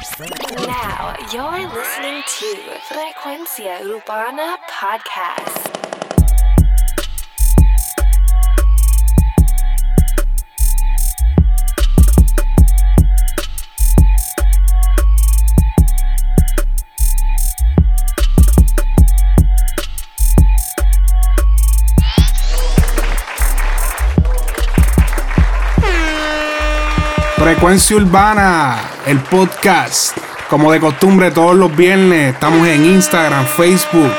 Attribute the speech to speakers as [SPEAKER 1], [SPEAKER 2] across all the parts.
[SPEAKER 1] Now you're listening to Frecuencia Urbana Podcast.
[SPEAKER 2] Frecuencia Urbana, el podcast. Como de costumbre, todos los viernes estamos en Instagram, Facebook,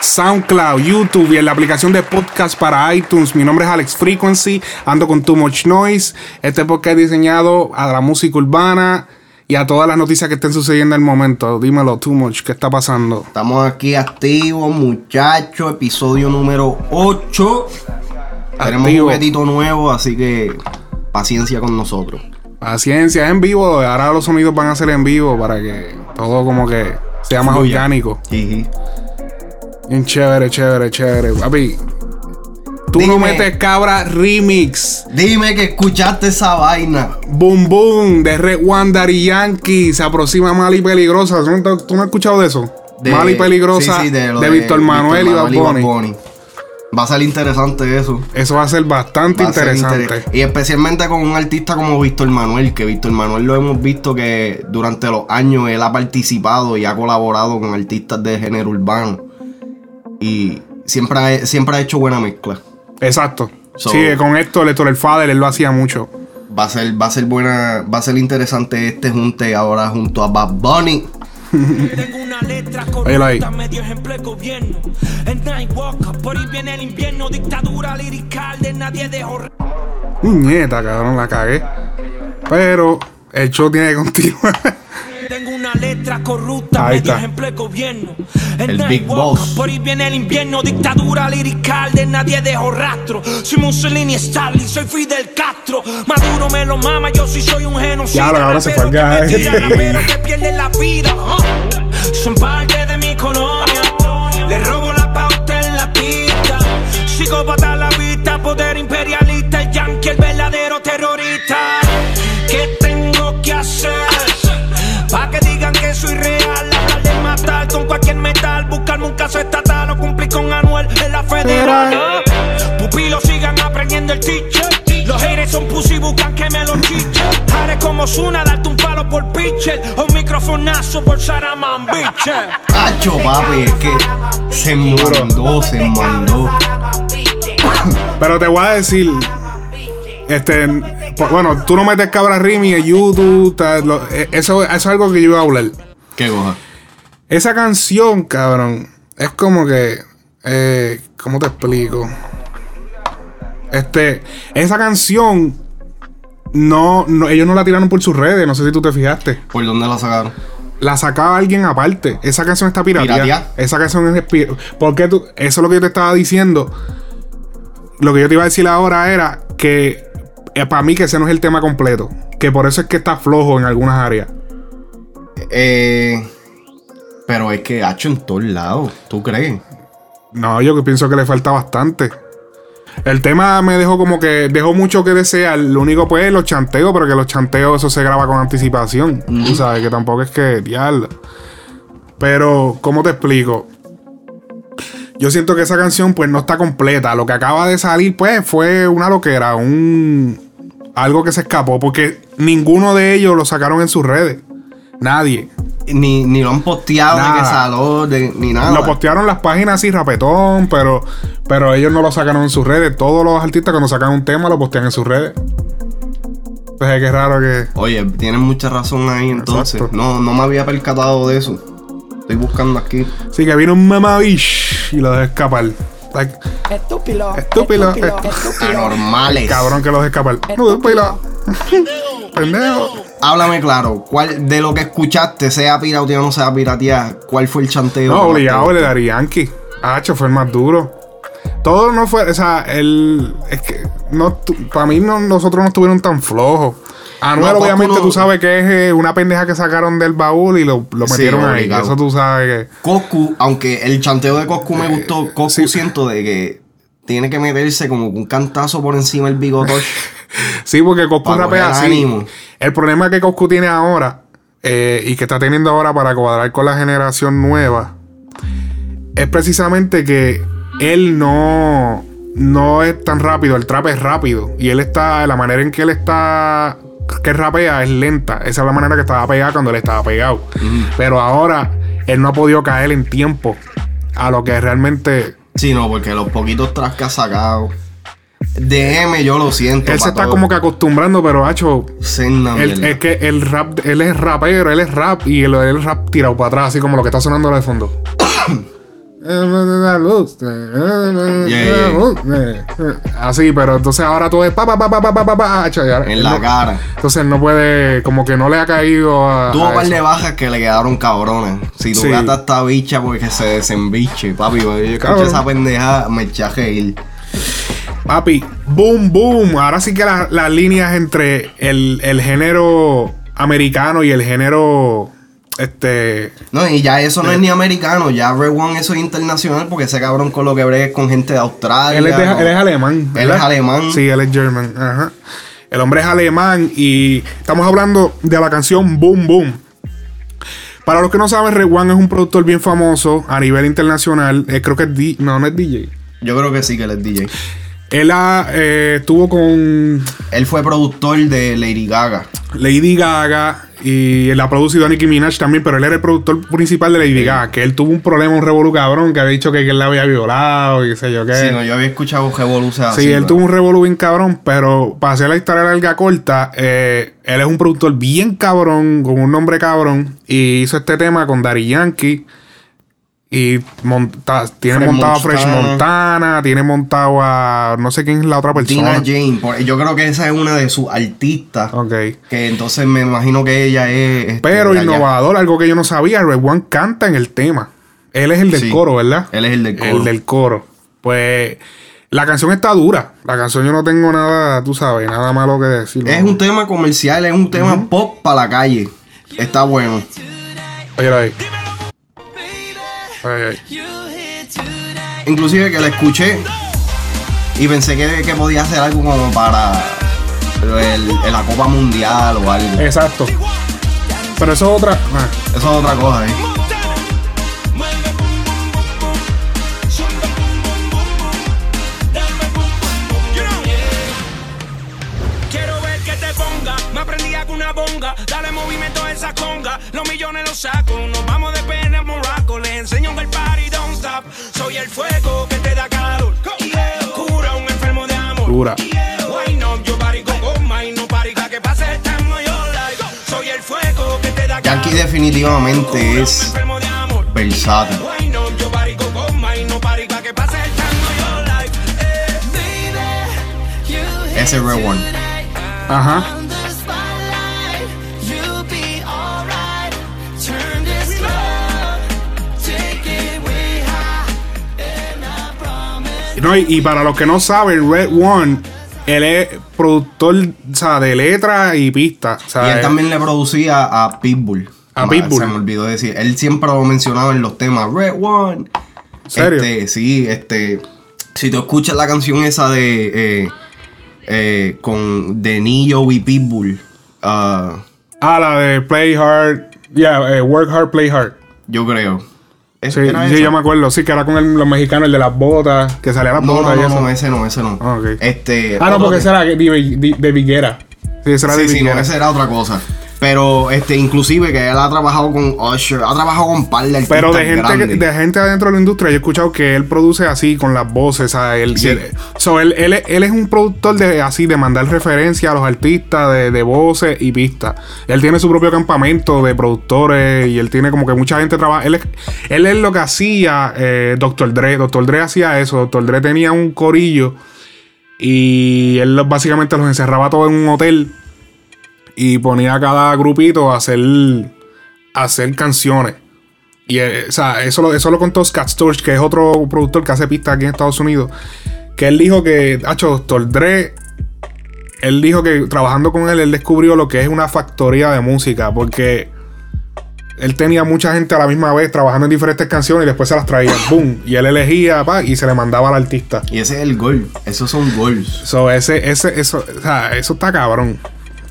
[SPEAKER 2] SoundCloud, YouTube y en la aplicación de podcast para iTunes. Mi nombre es Alex Frequency, ando con Too Much Noise. Este podcast es diseñado a la música urbana y a todas las noticias que estén sucediendo en el momento. Dímelo, Too Much, ¿qué está pasando?
[SPEAKER 3] Estamos aquí activos, muchachos. Episodio número 8. Tenemos un juguetito nuevo, así que paciencia con nosotros.
[SPEAKER 2] Paciencia, es en vivo. Ahora los sonidos van a ser en vivo para que todo como que sea más
[SPEAKER 3] Fluya.
[SPEAKER 2] orgánico. Chévere, chévere, chévere. Papi, tú no metes cabra remix.
[SPEAKER 3] Dime que escuchaste esa vaina.
[SPEAKER 2] Boom Boom de Red One Daddy Yankee. Se aproxima Mal y Peligrosa. ¿Tú no, has escuchado de eso?
[SPEAKER 3] De-
[SPEAKER 2] Mal y Peligrosa
[SPEAKER 3] sí, sí,
[SPEAKER 2] de, Víctor Manuel y Bad Bunny.
[SPEAKER 3] Va a ser interesante eso.
[SPEAKER 2] Eso va a ser bastante
[SPEAKER 3] Va a ser
[SPEAKER 2] interesante.
[SPEAKER 3] inter- Y especialmente con un artista como Víctor Manuel, que Víctor Manuel lo hemos visto que durante los años él ha participado y ha colaborado con artistas de género urbano. Y siempre ha, siempre ha hecho buena mezcla.
[SPEAKER 2] Exacto.
[SPEAKER 3] So-
[SPEAKER 2] sí, con Héctor, Héctor el Fader, él lo hacía mucho.
[SPEAKER 3] Va a ser, va a ser buena, va a ser interesante este junte ahora junto a Bad Bunny.
[SPEAKER 4] Tengo una letra corrupta, medio ejemplo de gobierno. El Nightwalker, por ahí viene el invierno, dictadura lirical de nadie dejó
[SPEAKER 2] Muñeta, cabrón, la cagué. Pero el show tiene que continuar.
[SPEAKER 4] Tengo una letra corrupta,
[SPEAKER 2] Ahí
[SPEAKER 4] medio
[SPEAKER 2] está.
[SPEAKER 4] ejemplo de gobierno.
[SPEAKER 3] El Big
[SPEAKER 4] Nightwalker,
[SPEAKER 3] Boss.
[SPEAKER 4] Por ahí viene el invierno, dictadura lirical de nadie dejó rastro. Soy Mussolini, Stalin, soy Fidel Castro. Maduro me lo mama, yo sí soy un genocida.
[SPEAKER 2] Ya, ahora se fue
[SPEAKER 4] que
[SPEAKER 2] acá,
[SPEAKER 4] que pierde la vida. Son parte de mi colonia. Le robo la pauta en la pista. Psicópata a la vista, poder imperialista, el yankee, el verdadero terrorista. ¿Qué tengo que hacer? Pa' que digan que soy real, hablar de matar con cualquier metal, buscarme un caso estatal o cumplir con Anuel en la federal. Pupilos sigan aprendiendo el teacher. Son pussy, buscan que me los chiche. Haré como Zuna, darte un palo por pitcher. O un microfonazo por Saraman, bitcher.
[SPEAKER 3] Hacho, papi, es que se mandó, se mandó.
[SPEAKER 2] Pero te voy a decir. Este. pues, Bueno, tú no metes cabra remix en YouTube. tal, lo- eh, eso, eso es algo que yo iba a hablar.
[SPEAKER 3] Qué coja.
[SPEAKER 2] Esa canción, cabrón, es como que. Eh, ¿Cómo te explico? Este. Esa canción. No, no, ellos no la tiraron por sus redes. No sé si tú te fijaste.
[SPEAKER 3] ¿Por dónde la sacaron?
[SPEAKER 2] La sacaba alguien aparte. Esa canción está pirateada. Esa canción es. Porque tú. Eso es lo que yo te estaba diciendo. Lo que yo te iba a decir ahora era que. para mí, que ese no es el tema completo. Que por eso es que está flojo en algunas áreas.
[SPEAKER 3] Eh, pero es que hacho en todos lados, ¿tú crees?
[SPEAKER 2] No, yo que pienso que le falta bastante. El tema me dejó como que dejó mucho que desear. Lo único pues es los chanteos, pero que los chanteos eso se graba con anticipación. Tú sabes que tampoco es que diablo. Pero, ¿cómo te explico? Yo siento que esa canción pues no está completa. Lo que acaba de salir pues fue una loquera, un algo que se escapó porque ninguno de ellos lo sacaron en sus redes. Nadie.
[SPEAKER 3] Ni, ni lo han posteado de
[SPEAKER 2] Nada.
[SPEAKER 3] que salió, de- ni nada.
[SPEAKER 2] Lo postearon las páginas así, rapetón, pero, pero ellos no lo sacaron en sus redes. Todos los artistas cuando sacan un tema lo postean en sus redes. Entonces qué raro que...
[SPEAKER 3] Oye, tienes mucha razón ahí entonces.
[SPEAKER 2] Exacto.
[SPEAKER 3] No, no me había percatado de eso. Estoy buscando aquí.
[SPEAKER 2] Sí, que vino un mamabish y lo dejó escapar. Like,
[SPEAKER 5] Estúpido.
[SPEAKER 2] Estúpido,
[SPEAKER 5] Estúpido. Estúpido.
[SPEAKER 3] Anormales.
[SPEAKER 2] cabrón que lo dejó escapar. No, estúpido. Pendejo.
[SPEAKER 3] Háblame claro, ¿cuál de lo que escuchaste, sea pirateado o no sea pirateado, cuál fue el chanteo?
[SPEAKER 2] No, obligado el de? Dari Yankee. Hacho, fue el más duro. Todo no fue, o sea, el. Es que no, para mí no, nosotros no estuvieron tan flojos. Anuel,
[SPEAKER 3] No,
[SPEAKER 2] obviamente,
[SPEAKER 3] no-
[SPEAKER 2] tú sabes que es eh, una pendeja que sacaron del baúl y lo, lo
[SPEAKER 3] Sí,
[SPEAKER 2] metieron ahí. Eso tú sabes que.
[SPEAKER 3] Coscu, aunque el chanteo de Coscu me gustó, Coscu
[SPEAKER 2] sí.
[SPEAKER 3] siento de que tiene que meterse como un cantazo por encima del bigotosh.
[SPEAKER 2] Sí, porque Coscu rapea así.
[SPEAKER 3] ánimo.
[SPEAKER 2] El problema que Coscu tiene ahora eh, y que está teniendo ahora para cuadrar con la generación nueva es precisamente que él no, no es tan rápido, el trap es rápido y él está, la manera en que él está, que rapea es lenta, esa es la manera que estaba pegado cuando él estaba pegado, pero ahora él no ha podido caer en tiempo a lo que realmente...
[SPEAKER 3] Sí, no, porque los poquitos tracks que ha sacado. DM yo lo siento.
[SPEAKER 2] Él se está
[SPEAKER 3] todo.
[SPEAKER 2] como que acostumbrando, pero hacho, él- es que el rap, él es rapero, él es rap y el, el rap tirado para atrás, así como lo que está sonando de fondo. Así, pero entonces ahora todo es pa pa pa pa pa pa pa,
[SPEAKER 3] En la
[SPEAKER 2] no-
[SPEAKER 3] cara.
[SPEAKER 2] Entonces no puede, como que no le ha caído a.
[SPEAKER 3] Tuvo un par de bajas que le quedaron cabrones. Si tu
[SPEAKER 2] Sí.
[SPEAKER 3] gata está bicha porque se desembiche, papi. Yo escuché esa pendeja, me eché a reír.
[SPEAKER 2] Papi, boom, boom. Ahora sí que la- las líneas entre el, el género americano y el género. Este.
[SPEAKER 3] No, y ya eso no es ni americano, ya Red One eso es internacional porque ese cabrón con lo que es con gente de Australia.
[SPEAKER 2] Él es, de-
[SPEAKER 3] ¿no?
[SPEAKER 2] él es alemán.
[SPEAKER 3] Él es alemán.
[SPEAKER 2] Sí, él es German. Ajá. El hombre es alemán y estamos hablando de la canción Boom Boom. Para los que no saben, Red One es un productor bien famoso a nivel internacional. Eh, creo que es D no, no es DJ.
[SPEAKER 3] Yo creo que sí que él es DJ.
[SPEAKER 2] Él ha, eh, estuvo con
[SPEAKER 3] Él fue productor de Lady Gaga.
[SPEAKER 2] Lady Gaga y él ha producido a Nicki Minaj también, pero él era el productor principal de Lady Gaga, que él tuvo un problema, un revolú cabrón, que había dicho que, él la había violado y qué sé yo qué.
[SPEAKER 3] Sí, no, yo había escuchado así.
[SPEAKER 2] Sí, él
[SPEAKER 3] pero-
[SPEAKER 2] tuvo un revolú bien cabrón, pero para hacer la historia larga corta, eh, él es un productor bien cabrón, con un nombre cabrón, y hizo este tema con Daddy Yankee. Y monta- tiene
[SPEAKER 3] Fresh
[SPEAKER 2] montado a Fresh
[SPEAKER 3] Montana.
[SPEAKER 2] Tiene montado a no sé quién es la otra persona.
[SPEAKER 3] Tina Jane. yo creo que esa es una de sus artistas.
[SPEAKER 2] Ok.
[SPEAKER 3] Que entonces me imagino que ella es. este,
[SPEAKER 2] Pero innovador, algo que yo no sabía, Red One canta en el tema. Él es el del
[SPEAKER 3] Sí,
[SPEAKER 2] coro, ¿verdad?
[SPEAKER 3] él es el del coro.
[SPEAKER 2] El del coro. Pues la canción está dura. La canción yo no tengo nada, tú sabes, nada malo que decir.
[SPEAKER 3] Es un tema comercial, es un tema pop para la calle. Está bueno.
[SPEAKER 2] Oye, ahí. Ay, ay.
[SPEAKER 3] Inclusive que la escuché y pensé que, que podía hacer algo como para el- el- la Copa Mundial o algo.
[SPEAKER 2] Exacto. Pero eso es otra. ah,
[SPEAKER 3] Eso es otra cosa, ¿eh?
[SPEAKER 4] Quiero ver que te ponga, me aprendí con una bonga, dale movimiento a esa conga, los millones los saco, nos soy el fuego que te da calor, cura un enfermo de amor,
[SPEAKER 2] Dura.
[SPEAKER 4] Why not, yo party con goma y no party que pase el time of your life, soy el fuego que te da calor,
[SPEAKER 3] Yankee definitivamente
[SPEAKER 4] cura un
[SPEAKER 3] es
[SPEAKER 4] enfermo de amor,
[SPEAKER 3] versátil.
[SPEAKER 4] Why not, yo party con goma No,
[SPEAKER 2] y, y para los que no saben, Red One, él es productor o sea, de letra y pista. O sea,
[SPEAKER 3] Y él
[SPEAKER 2] él-
[SPEAKER 3] también le producía a Pitbull.
[SPEAKER 2] A Pitbull.
[SPEAKER 3] Se me olvidó decir. Él siempre lo mencionaba en los temas. Red One.
[SPEAKER 2] ¿Serio?
[SPEAKER 3] Este, sí, este. Si tú escuchas la canción esa de. eh, eh, con de Nio y Pitbull. ah,
[SPEAKER 2] Ah, la de Play Hard. Yeah, eh, Work Hard, Play Hard.
[SPEAKER 3] yo creo. ¿Es-
[SPEAKER 2] Sí, yo me acuerdo. Sí, que era con el- los mexicanos, el de las botas, que salía las
[SPEAKER 3] No,
[SPEAKER 2] botas
[SPEAKER 3] no,
[SPEAKER 2] y
[SPEAKER 3] no,
[SPEAKER 2] eso.
[SPEAKER 3] no, ese no, ese no.
[SPEAKER 2] Ah.
[SPEAKER 3] Este.
[SPEAKER 2] Ah, no, porque ese era de, de, de Viguera. Sí, ese era de
[SPEAKER 3] Sí, sí, no,
[SPEAKER 2] Viguera.
[SPEAKER 3] esa era otra cosa. Pero, este, inclusive que él ha trabajado con Usher, ha trabajado con par de
[SPEAKER 2] Pero de gente, que- de gente adentro de la industria, yo he escuchado que él produce así con las voces. ¿sabes? Él,
[SPEAKER 3] Sí.
[SPEAKER 2] él, so, él, él- él es un productor de así, de mandar referencia a los artistas de, de voces y pistas. Él tiene su propio campamento de productores y él tiene como que mucha gente trabaja. Él es, él es lo que hacía eh, Dr. Dre. Dr. Dre hacía eso. Dr. Dre tenía un corillo y él básicamente los encerraba todos en un hotel y ponía a cada grupito a hacer, a hacer canciones. Y eh, o sea, eso, lo- eso lo contó Scott Storch, que es otro productor que hace pistas aquí en Estados Unidos. Que él dijo que, hacho, Dr. Dre, él dijo que trabajando con él, él descubrió lo que es una factoría de música. Porque él tenía mucha gente a la misma vez trabajando en diferentes canciones y después se las traía, boom. Y él elegía, pa, y se le mandaba al artista.
[SPEAKER 3] Y ese es el gol. Esos son goals.
[SPEAKER 2] So, ese, ese, eso, o sea, eso está cabrón.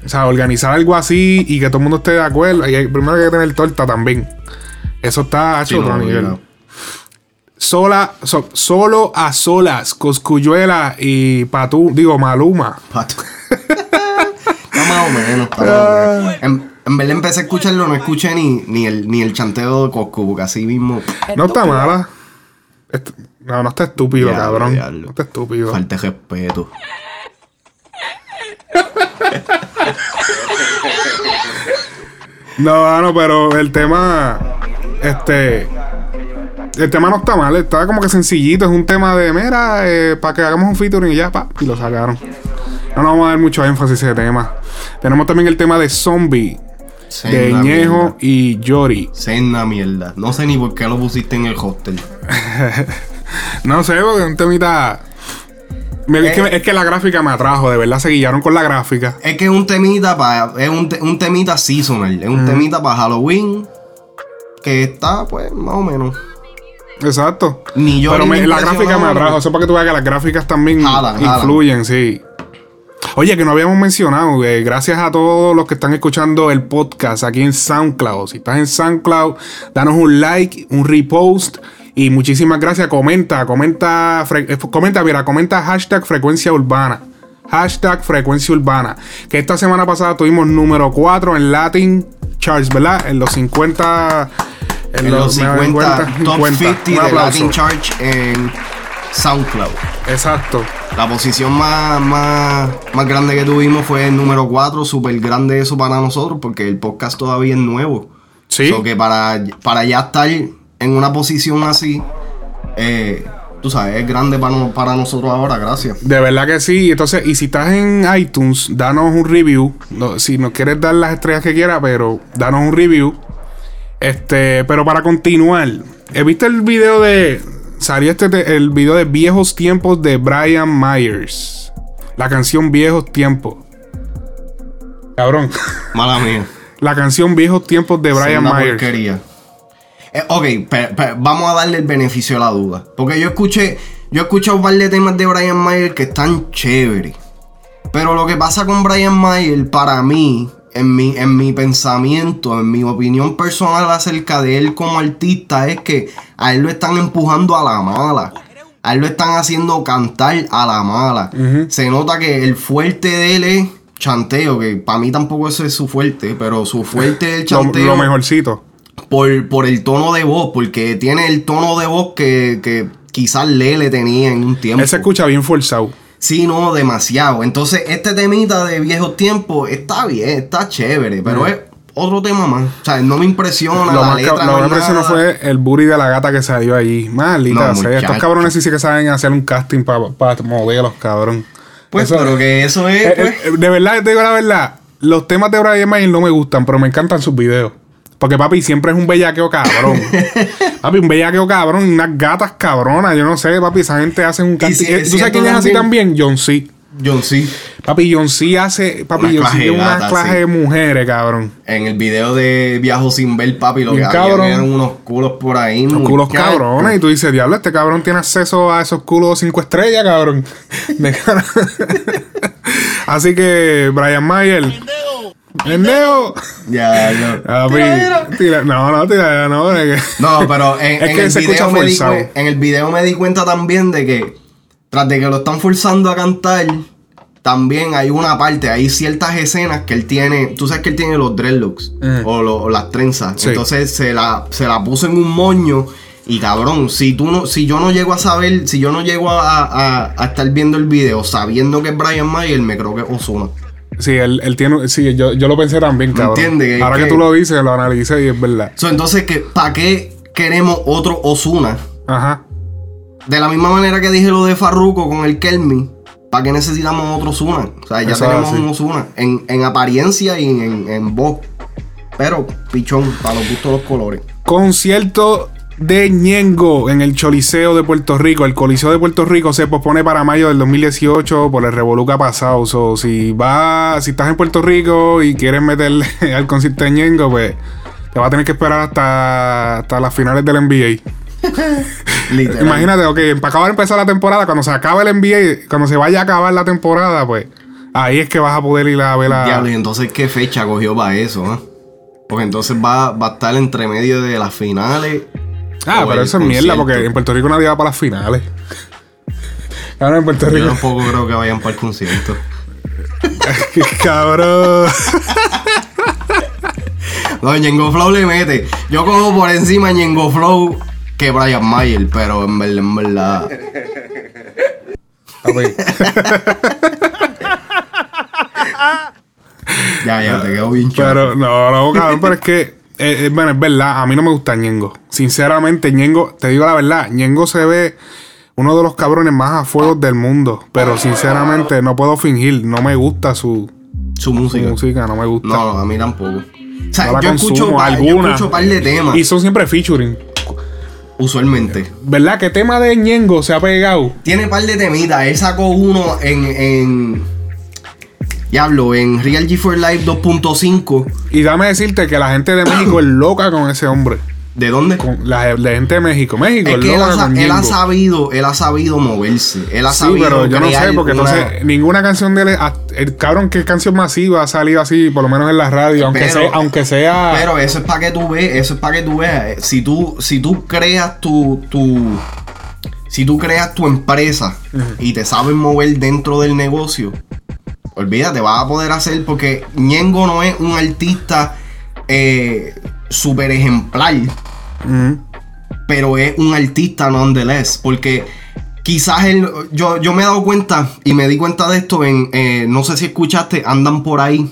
[SPEAKER 2] O sea, organizar algo así y que todo el mundo esté de acuerdo. Y primero hay que tener torta también. Eso está hecho
[SPEAKER 3] Sí,
[SPEAKER 2] otro
[SPEAKER 3] no,
[SPEAKER 2] nivel.
[SPEAKER 3] no.
[SPEAKER 2] Sola, so- solo a solas, Coscuyuela y Patú, digo Maluma.
[SPEAKER 3] Pato. está más o menos. menos. En, en verdad empecé a escucharlo, no escuché ni, ni, el, ni el chanteo de Coscu, porque así mismo.
[SPEAKER 2] No está mala. Est- no, no está estúpido, cabrón.
[SPEAKER 3] diablo.
[SPEAKER 2] No está estúpido.
[SPEAKER 3] Falta de respeto.
[SPEAKER 2] No, no, pero el tema. Este. El tema no está mal, está como que sencillito. Es un tema de, mira, eh, para que hagamos un featuring y ya, pa, y lo sacaron. No nos vamos a dar mucho énfasis a ese tema. Tenemos también el tema de Zombie, de Ñejo
[SPEAKER 3] mierda.
[SPEAKER 2] y Yori.
[SPEAKER 3] Senda mierda. No sé ni por qué lo pusiste en el hostel.
[SPEAKER 2] No sé, porque es un temita. Me- es,
[SPEAKER 3] Eh.
[SPEAKER 2] que, es que la gráfica me atrajo, de verdad se guiaron con la gráfica.
[SPEAKER 3] Es que es un temita para. Es un, te- un temita seasonal. Es un temita para Halloween. Que está, pues, más o menos.
[SPEAKER 2] Exacto.
[SPEAKER 3] Ni yo
[SPEAKER 2] Pero
[SPEAKER 3] ni
[SPEAKER 2] me- la gráfica me atrajo. Eso para que tú veas que las gráficas también
[SPEAKER 3] Jalan, jalan.
[SPEAKER 2] influyen, sí. Oye, que no habíamos mencionado, eh, gracias a todos los que están escuchando el podcast aquí en SoundCloud. Si estás en SoundCloud, danos un like, un repost y muchísimas gracias. Comenta, comenta, eh, comenta, mira, comenta hashtag frecuencia urbana. Hashtag frecuencia urbana. Que esta semana pasada tuvimos número 4 en Latin Charts, ¿verdad? En los 50.
[SPEAKER 3] En los 50, top
[SPEAKER 2] 50.
[SPEAKER 3] 50
[SPEAKER 2] Un
[SPEAKER 3] de. Latin Church en SoundCloud.
[SPEAKER 2] Exacto.
[SPEAKER 3] La posición más, más, más grande que tuvimos fue el número 4, súper grande eso para nosotros, porque el podcast todavía es nuevo.
[SPEAKER 2] Sí.
[SPEAKER 3] So que para, para ya estar en una posición así, eh, tú sabes, es grande para, no- para nosotros ahora, gracias.
[SPEAKER 2] De verdad que sí. Entonces, y si estás en iTunes, danos un review. No, si nos quieres dar las estrellas que quieras, pero danos un review. Este, pero para continuar, ¿he visto el video de. Salió este te- el video de Viejos Tiempos de Brian Myers. La canción Viejos Tiempos. Cabrón.
[SPEAKER 3] Mala mía.
[SPEAKER 2] La canción Viejos Tiempos de Brian Myers.
[SPEAKER 3] porquería. Eh, ok, pe- pe- vamos a darle el beneficio de la duda. Porque yo escuché, yo he escuchado un par de temas de Brian Mayer que están chéveres. Pero lo que pasa con Brian Mayer, para mí, en mi, en mi pensamiento, en mi opinión personal acerca de él como artista, es que a él lo están empujando a la mala. A él lo están haciendo cantar a la mala. Se nota que el fuerte de él es chanteo, que para mí tampoco ese es su fuerte, pero su fuerte es el
[SPEAKER 2] Lo,
[SPEAKER 3] chanteo
[SPEAKER 2] lo mejorcito.
[SPEAKER 3] Por, por el tono de voz, porque tiene el tono de voz que, que quizás Lele tenía en un tiempo.
[SPEAKER 2] Él se escucha bien forzado.
[SPEAKER 3] Sí, no, demasiado. Entonces, este temita de viejos tiempos está bien, está chévere, pero es otro tema más. O sea, no me impresiona
[SPEAKER 2] Lo
[SPEAKER 3] la
[SPEAKER 2] más
[SPEAKER 3] letra.
[SPEAKER 2] lo
[SPEAKER 3] no
[SPEAKER 2] que me
[SPEAKER 3] es
[SPEAKER 2] impresionó fue el booty de la gata que salió allí. Maldita
[SPEAKER 3] No,
[SPEAKER 2] sea. Estos cabrones sí, sí que saben hacer un casting para modelos, cabrón.
[SPEAKER 3] Pues,
[SPEAKER 2] Eso-
[SPEAKER 3] pero que eso es,
[SPEAKER 2] Eh,
[SPEAKER 3] pues,
[SPEAKER 2] eh, de verdad, te digo la verdad. Los temas de Brian Mayer no me gustan, pero me encantan sus videos. Porque papi siempre es un bellaqueo cabrón. papi, un bellaqueo cabrón, unas gatas cabronas. Yo no sé, papi, esa gente hace un casting.
[SPEAKER 3] si-
[SPEAKER 2] Eh, ¿Tú sabes quién es así
[SPEAKER 3] también-?
[SPEAKER 2] John C.
[SPEAKER 3] John C.
[SPEAKER 2] Papi, John C hace. Papi,
[SPEAKER 3] Una
[SPEAKER 2] John C tiene una
[SPEAKER 3] gatas,
[SPEAKER 2] clase
[SPEAKER 3] sí.
[SPEAKER 2] de mujeres, cabrón.
[SPEAKER 3] En el video de Viajo sin ver, papi, lo que había
[SPEAKER 2] cabrón.
[SPEAKER 3] eran unos culos por ahí.
[SPEAKER 2] Los culos cabrones. Y tú dices, diablo, este cabrón tiene acceso a esos culos cinco estrellas, cabrón. Así que, Brian Mayer. ¡Pendejo!
[SPEAKER 3] Ya, no.
[SPEAKER 2] Papi, tira- no, no, tira, no. es que-
[SPEAKER 3] No, pero en,
[SPEAKER 2] Es
[SPEAKER 3] en
[SPEAKER 2] que
[SPEAKER 3] el
[SPEAKER 2] se
[SPEAKER 3] video me di,
[SPEAKER 2] forzado.
[SPEAKER 3] cuen- en el video me di cuenta también de que tras de que lo están forzando a cantar, también hay una parte, hay ciertas escenas que él tiene, tú sabes que él tiene los dreadlocks
[SPEAKER 2] Mm.
[SPEAKER 3] o, lo- o las trenzas,
[SPEAKER 2] Sí.
[SPEAKER 3] entonces se la, se la puso en un moño y cabrón, si tú no, si yo no llego a saber, si yo no llego a, a- a estar viendo el video sabiendo que es Brian Mayer, me creo que es Ozuna.
[SPEAKER 2] Sí, él, él tiene. Sí, yo, yo lo pensé también, cabrón.
[SPEAKER 3] entiendes?
[SPEAKER 2] Ahora que,
[SPEAKER 3] Que-
[SPEAKER 2] tú lo dices, lo analicé y es verdad.
[SPEAKER 3] So, entonces, ¿para qué queremos otro Ozuna?
[SPEAKER 2] Ajá.
[SPEAKER 3] De la misma manera que dije lo de Farruko con el Kelmi, ¿para qué necesitamos otro Ozuna? O sea, ya
[SPEAKER 2] Eso
[SPEAKER 3] tenemos
[SPEAKER 2] así.
[SPEAKER 3] un Ozuna en, en apariencia y en, en voz. Pero, pichón, para los gustos de los colores.
[SPEAKER 2] Concierto de Ñengo en el Choliseo de Puerto Rico. El Coliseo de Puerto Rico se pospone para mayo del 2018 por el revoluca pasado. So, si vas, si estás en Puerto Rico y quieres meterle al concierto de Ñengo, pues te va a tener que esperar hasta, hasta las finales del NBA. Imagínate, ok, para acabar de empezar la temporada, cuando se acabe el NBA, cuando se vaya a acabar la temporada, pues Ahí es que vas a poder ir a ver la.
[SPEAKER 3] Diablo, y entonces, ¿qué fecha cogió para eso? ah? Porque entonces va, va a estar entre medio de las finales.
[SPEAKER 2] Ah, pero eso es mierda, porque en Puerto Rico nadie va para las finales. Ahora en Puerto
[SPEAKER 3] Yo
[SPEAKER 2] Rico.
[SPEAKER 3] tampoco creo que vayan para el concierto.
[SPEAKER 2] Cabrón.
[SPEAKER 3] No, Ñengo Flow le mete. Yo cojo por encima Ñengo Flow que Brian Mayer, pero en verdad, en verdad. Ya, ya, te quedó bien chato.
[SPEAKER 2] Pero no, no, cabrón, pero es que. Eh, eh, bueno, es verdad, a mí no me gusta Ñengo. Sinceramente, Ñengo, te digo la verdad, Ñengo se ve uno de los cabrones más a fuego del mundo. Pero sinceramente, no puedo fingir, no me gusta su,
[SPEAKER 3] Su
[SPEAKER 2] su
[SPEAKER 3] música.
[SPEAKER 2] música, no me gusta.
[SPEAKER 3] No, a mí tampoco. O sea,
[SPEAKER 2] No la
[SPEAKER 3] yo, escucho
[SPEAKER 2] consumo,
[SPEAKER 3] pa- yo
[SPEAKER 2] alguna.
[SPEAKER 3] escucho par de temas,
[SPEAKER 2] Y son siempre featuring.
[SPEAKER 3] usualmente.
[SPEAKER 2] ¿Verdad? ¿Qué tema de Ñengo se ha pegado?
[SPEAKER 3] Tiene par de temitas. Él sacó uno en. en Diablo, en Real G4 Live 2.5.
[SPEAKER 2] Y dame decirte que la gente de México es loca con ese hombre.
[SPEAKER 3] ¿De dónde?
[SPEAKER 2] Con la, la gente de México. México
[SPEAKER 3] Es que él
[SPEAKER 2] loca
[SPEAKER 3] ha, sa-
[SPEAKER 2] con
[SPEAKER 3] él ha sabido, él ha sabido moverse. Él ha
[SPEAKER 2] Sí,
[SPEAKER 3] sabido.
[SPEAKER 2] pero yo no sé, porque
[SPEAKER 3] una-
[SPEAKER 2] entonces ninguna canción de él, el cabrón que canción masiva ha salido así, por lo menos en la radio, aunque sea, aunque sea
[SPEAKER 3] Pero eso es para que tú veas, eso es para que tú veas. Si tú, si tú creas tu, tu, si tú creas tu empresa y te sabes mover dentro del negocio, olvídate, vas a poder hacer, porque Ñengo no es un artista eh, súper ejemplar, pero es un artista nonetheless, porque quizás él, yo, yo me he dado cuenta y me di cuenta de esto en, eh, no sé si escuchaste, andan por ahí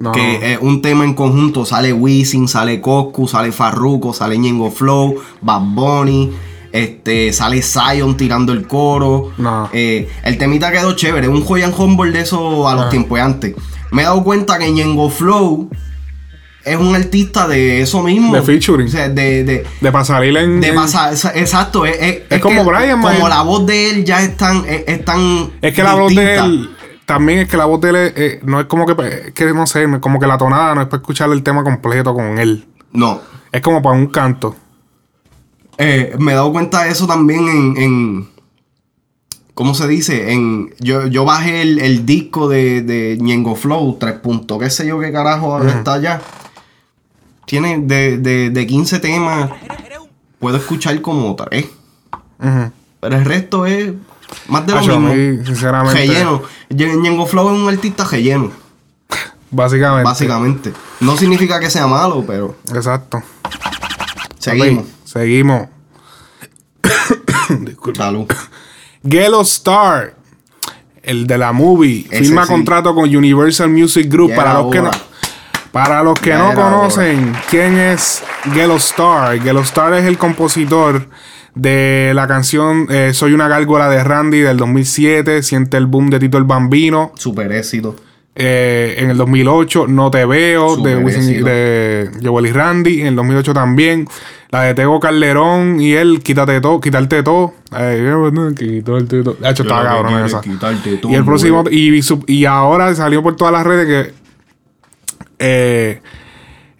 [SPEAKER 2] no,
[SPEAKER 3] que es un tema en conjunto. Sale Wisin, sale Coscu, sale Farruko, sale Ñengo Flow, Bad Bunny, este, sale Zion tirando el coro.
[SPEAKER 2] No.
[SPEAKER 3] Eh, el temita quedó chévere, un Joyan Humble de eso a los
[SPEAKER 2] Ah.
[SPEAKER 3] tiempos de antes. Me he dado cuenta que Ñengo Flow es un artista de eso mismo.
[SPEAKER 2] De featuring.
[SPEAKER 3] O sea, de, de,
[SPEAKER 2] de para salir en,
[SPEAKER 3] de pasar, exacto, es, es- es
[SPEAKER 2] como
[SPEAKER 3] que
[SPEAKER 2] Brian,
[SPEAKER 3] Como
[SPEAKER 2] man.
[SPEAKER 3] la voz de él ya es tan. Es, tan
[SPEAKER 2] que la voz de él también es que la voz de él eh, no es como que, es que no sé, como que la tonada no es para escuchar el tema completo con él.
[SPEAKER 3] No.
[SPEAKER 2] Es como para un canto.
[SPEAKER 3] Eh, me he dado cuenta de eso también en. en- ¿Cómo se dice? En, yo, yo bajé el, el disco de, de Ñengo Flow, 3 puntos, qué sé yo qué carajo está allá. Tiene de, de, de 15 temas, puedo escuchar como 3.
[SPEAKER 2] Ujú.
[SPEAKER 3] Pero el resto es más de lo
[SPEAKER 2] Acho,
[SPEAKER 3] mismo.
[SPEAKER 2] mí, sinceramente,
[SPEAKER 3] Relleno. Ñengo Flow es un artista relleno,
[SPEAKER 2] básicamente.
[SPEAKER 3] básicamente. No significa que sea malo, pero
[SPEAKER 2] Exacto.
[SPEAKER 3] seguimos.
[SPEAKER 2] Seguimos. Disculpa.
[SPEAKER 3] Salud.
[SPEAKER 2] Gelo Star, el de la movie,
[SPEAKER 3] Ese
[SPEAKER 2] firma
[SPEAKER 3] sí.
[SPEAKER 2] contrato con Universal Music Group.
[SPEAKER 3] Ya
[SPEAKER 2] Para los, que no, para los que
[SPEAKER 3] Ya
[SPEAKER 2] no conocen quién es Gelo Star, Gelo Star es el compositor de la canción eh, Soy una gárgola de Randy del 2007, Siente el boom de Tito el Bambino.
[SPEAKER 3] Super éxito.
[SPEAKER 2] Eh, en el 2008, No Te Veo, de, Wisin- de Joel y Randy. En el 2008 también. La de Tego Calderón y él, Quítate todo, Quitarte todo. Quitarte todo. De hecho, estaba cabrón esa.
[SPEAKER 3] todo,
[SPEAKER 2] Y el próximo, y, y ahora salió por todas las redes que eh,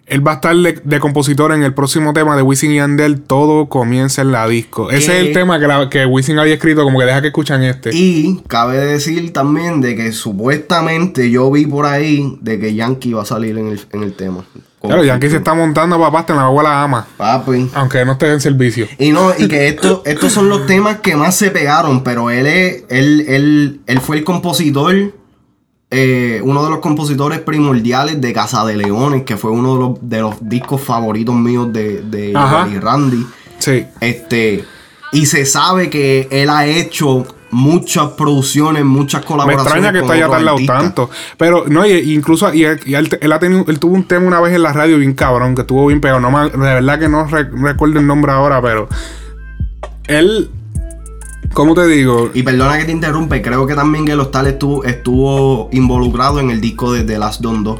[SPEAKER 2] él va a estar de, de compositor en el próximo tema de Wisin y Yandel. Todo comienza en la disco. Ese es el tema que, la- que Wisin había escrito, como que deja que escuchan este.
[SPEAKER 3] Y cabe decir también de que supuestamente yo vi por ahí de que Yankee va a salir en el, en el tema.
[SPEAKER 2] claro, Yankee se está montando, papá, en la abuela ama.
[SPEAKER 3] Papi.
[SPEAKER 2] Aunque no esté en servicio.
[SPEAKER 3] Y no, y que esto, estos son los temas que más se pegaron, pero él es, él, él, él fue el compositor, eh, uno de los compositores primordiales de Casa de Leones, que fue uno de los, de los discos favoritos míos de, de Randy.
[SPEAKER 2] Sí.
[SPEAKER 3] Este, y se sabe que él ha hecho muchas producciones, muchas
[SPEAKER 2] Me
[SPEAKER 3] colaboraciones.
[SPEAKER 2] extraña que haya
[SPEAKER 3] otros
[SPEAKER 2] tardado tanto. Pero, no, y, incluso, y él, y él- él ha tenido, él tuvo un tema una vez en la radio bien cabrón, que estuvo bien pegado. No, me- de verdad que no re- recuerdo el nombre ahora, pero. Él. ¿Cómo te digo?
[SPEAKER 3] Y perdona que te interrumpe, creo que también que los tales estuvo, estuvo involucrado en el disco de The Last Don 2.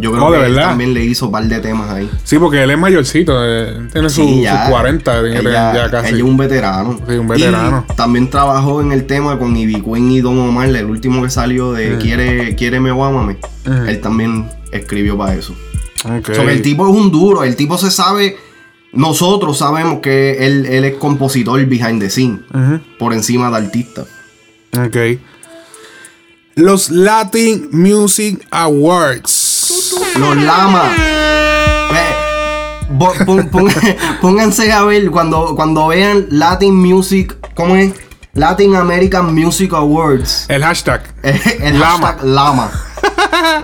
[SPEAKER 3] Yo creo
[SPEAKER 2] Oh, ¿de
[SPEAKER 3] que él también le hizo un par de temas ahí.
[SPEAKER 2] Sí, porque él es mayorcito. eh, tiene su-
[SPEAKER 3] Sí,
[SPEAKER 2] sus 40, tiene
[SPEAKER 3] él
[SPEAKER 2] ya,
[SPEAKER 3] ya,
[SPEAKER 2] casi.
[SPEAKER 3] él es un veterano.
[SPEAKER 2] Sí, un veterano.
[SPEAKER 3] Y también trabajó en el tema con Ivy Queen y Don Omar, el último que salió de Quiere, Quiéreme o Ámame.
[SPEAKER 2] Ujú.
[SPEAKER 3] Él también escribió para eso.
[SPEAKER 2] Ok.
[SPEAKER 3] So, que el tipo es un duro, el tipo se sabe. Nosotros sabemos que él, él es compositor behind the scene, por encima de artista.
[SPEAKER 2] Ok. Los Latin Music Awards.
[SPEAKER 3] Los lamas. Eh, bo- pon- pon- pónganse a ver cuando, cuando vean Latin Music. ¿Cómo es? Latin American Music Awards.
[SPEAKER 2] El hashtag.
[SPEAKER 3] El
[SPEAKER 2] Lama.
[SPEAKER 3] hashtag Lama.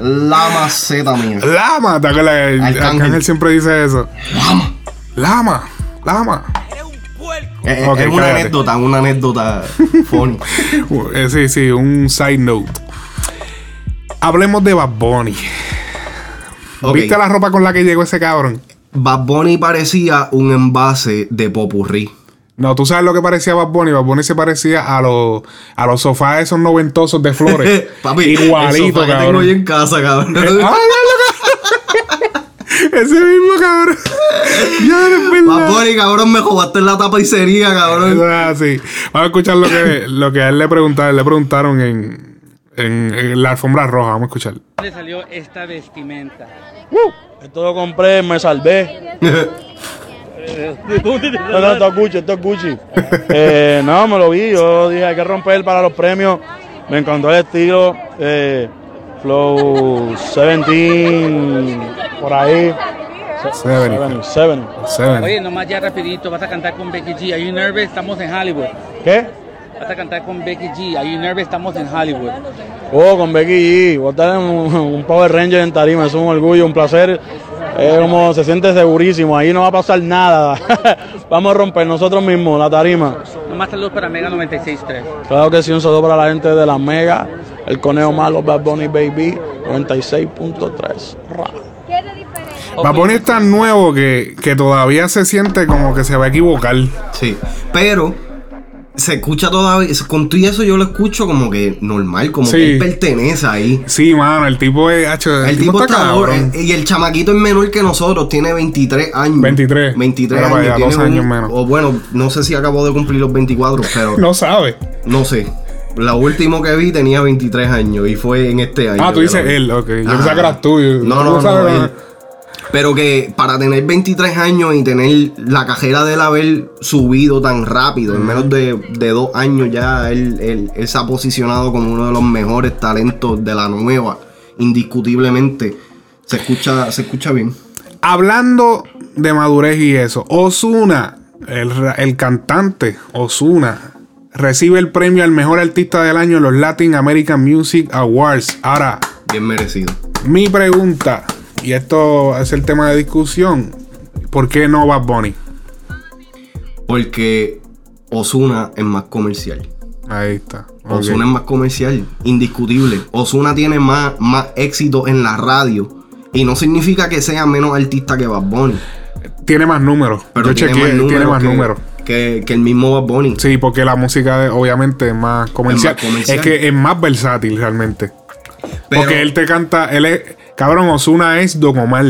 [SPEAKER 3] Lama Z mía.
[SPEAKER 2] Lama, ¿te acuerdas? El
[SPEAKER 3] Arcángel.
[SPEAKER 2] Arcángel siempre dice eso.
[SPEAKER 3] Lama.
[SPEAKER 2] Lama, lama.
[SPEAKER 3] Eh, eh,
[SPEAKER 2] Ok,
[SPEAKER 3] es una
[SPEAKER 2] cállate.
[SPEAKER 3] anécdota, una anécdota funny.
[SPEAKER 2] Eh, sí, sí, un side note. Hablemos de Bad Bunny. ¿Viste la ropa con la que llegó ese cabrón?
[SPEAKER 3] Bad Bunny parecía un envase de popurrí.
[SPEAKER 2] No, tú sabes lo que parecía Bad Bunny. Bad Bunny se parecía a los, a los sofás esos noventosos de flores.
[SPEAKER 3] Papi,
[SPEAKER 2] Igualito,
[SPEAKER 3] el sofá que tengo yo en casa, cabrón.
[SPEAKER 2] Ese mismo cabrón. ya eres verdad.
[SPEAKER 3] Bunny, cabrón, me jodaste en la tapicería, cabrón.
[SPEAKER 2] Eso es así. Vamos a escuchar lo que, lo que a él le preguntaron, le preguntaron en, en, en la alfombra roja. Vamos a escuchar.
[SPEAKER 5] le salió esta vestimenta?
[SPEAKER 6] Esto lo compré, me salvé. No, no, esto es Gucci, esto es Gucci. Eh, no, me lo vi, yo dije hay que romper para los premios. Me encantó el estilo. eh, Flow 17, por ahí.
[SPEAKER 2] Seven.
[SPEAKER 6] 7.
[SPEAKER 2] Seven.
[SPEAKER 5] Oye, nomás ya rapidito, vas a cantar con Becky G. Are you nervous? Estamos en Hollywood.
[SPEAKER 6] ¿Qué?
[SPEAKER 5] Vas a cantar con Becky G. Are you nervous? Estamos en Hollywood.
[SPEAKER 6] Oh, con Becky G. Botar un, un Power Ranger en tarima es un orgullo, un placer. Es como se siente segurísimo. Ahí no va a pasar nada. Vamos a romper nosotros mismos la tarima.
[SPEAKER 5] Nomás saludos para Mega 96.3.
[SPEAKER 6] Claro que sí, un saludo para la gente de la Mega, el Conejo Malo, Bad Bunny Baby, 96.3. Ra.
[SPEAKER 2] Bad Bunny es tan nuevo que, que todavía se siente como que se va a equivocar.
[SPEAKER 3] Sí. Pero se escucha todavía. Con tú y eso yo lo escucho como que normal, como
[SPEAKER 2] Sí.
[SPEAKER 3] que él pertenece ahí.
[SPEAKER 2] Sí, mano, el tipo es. hacho,
[SPEAKER 3] El, tipo está duro, eh, Y el chamaquito es menor que nosotros, tiene 23 años.
[SPEAKER 2] 23.
[SPEAKER 3] 23
[SPEAKER 2] Mira para
[SPEAKER 3] años. tiene
[SPEAKER 2] dos años menos.
[SPEAKER 3] O bueno, no sé si acabó de cumplir los 24, pero no,
[SPEAKER 2] No sabe.
[SPEAKER 3] sé. La última que vi tenía 23 años y fue en este año.
[SPEAKER 2] Ah, tú dices él, ok. Yo pensaba que eras tú.
[SPEAKER 3] No, no, no, él. Pero que para tener 23 años y tener la cajera de él haber subido tan rápido, en menos de, de dos años ya él, él- él se ha posicionado como uno de los mejores talentos de la nueva, indiscutiblemente. Se escucha, se escucha bien.
[SPEAKER 2] Hablando de madurez y eso, Osuna, el, el cantante Osuna, recibe el premio al mejor artista del año en los Latin American Music Awards. Ahora,
[SPEAKER 3] Bien merecido.
[SPEAKER 2] mi pregunta, y esto es el tema de discusión, ¿por qué no Bad Bunny?
[SPEAKER 3] Porque Osuna es más comercial.
[SPEAKER 2] Ahí está.
[SPEAKER 3] Osuna es más comercial, indiscutible. Osuna tiene más, más éxito en la radio. Y no significa que sea menos artista que Bad Bunny.
[SPEAKER 2] Tiene más números.
[SPEAKER 3] Pero
[SPEAKER 2] Yo
[SPEAKER 3] tiene,
[SPEAKER 2] chequeé,
[SPEAKER 3] más
[SPEAKER 2] tiene
[SPEAKER 3] números
[SPEAKER 2] más
[SPEAKER 3] que,
[SPEAKER 2] números.
[SPEAKER 3] Que, que el mismo Bad Bunny.
[SPEAKER 2] Sí, porque la música de- obviamente es más comercial.
[SPEAKER 3] Es más comercial.
[SPEAKER 2] Es que es más versátil realmente.
[SPEAKER 3] Pero-
[SPEAKER 2] Porque él te canta, él es, cabrón, Osuna es Don Omar.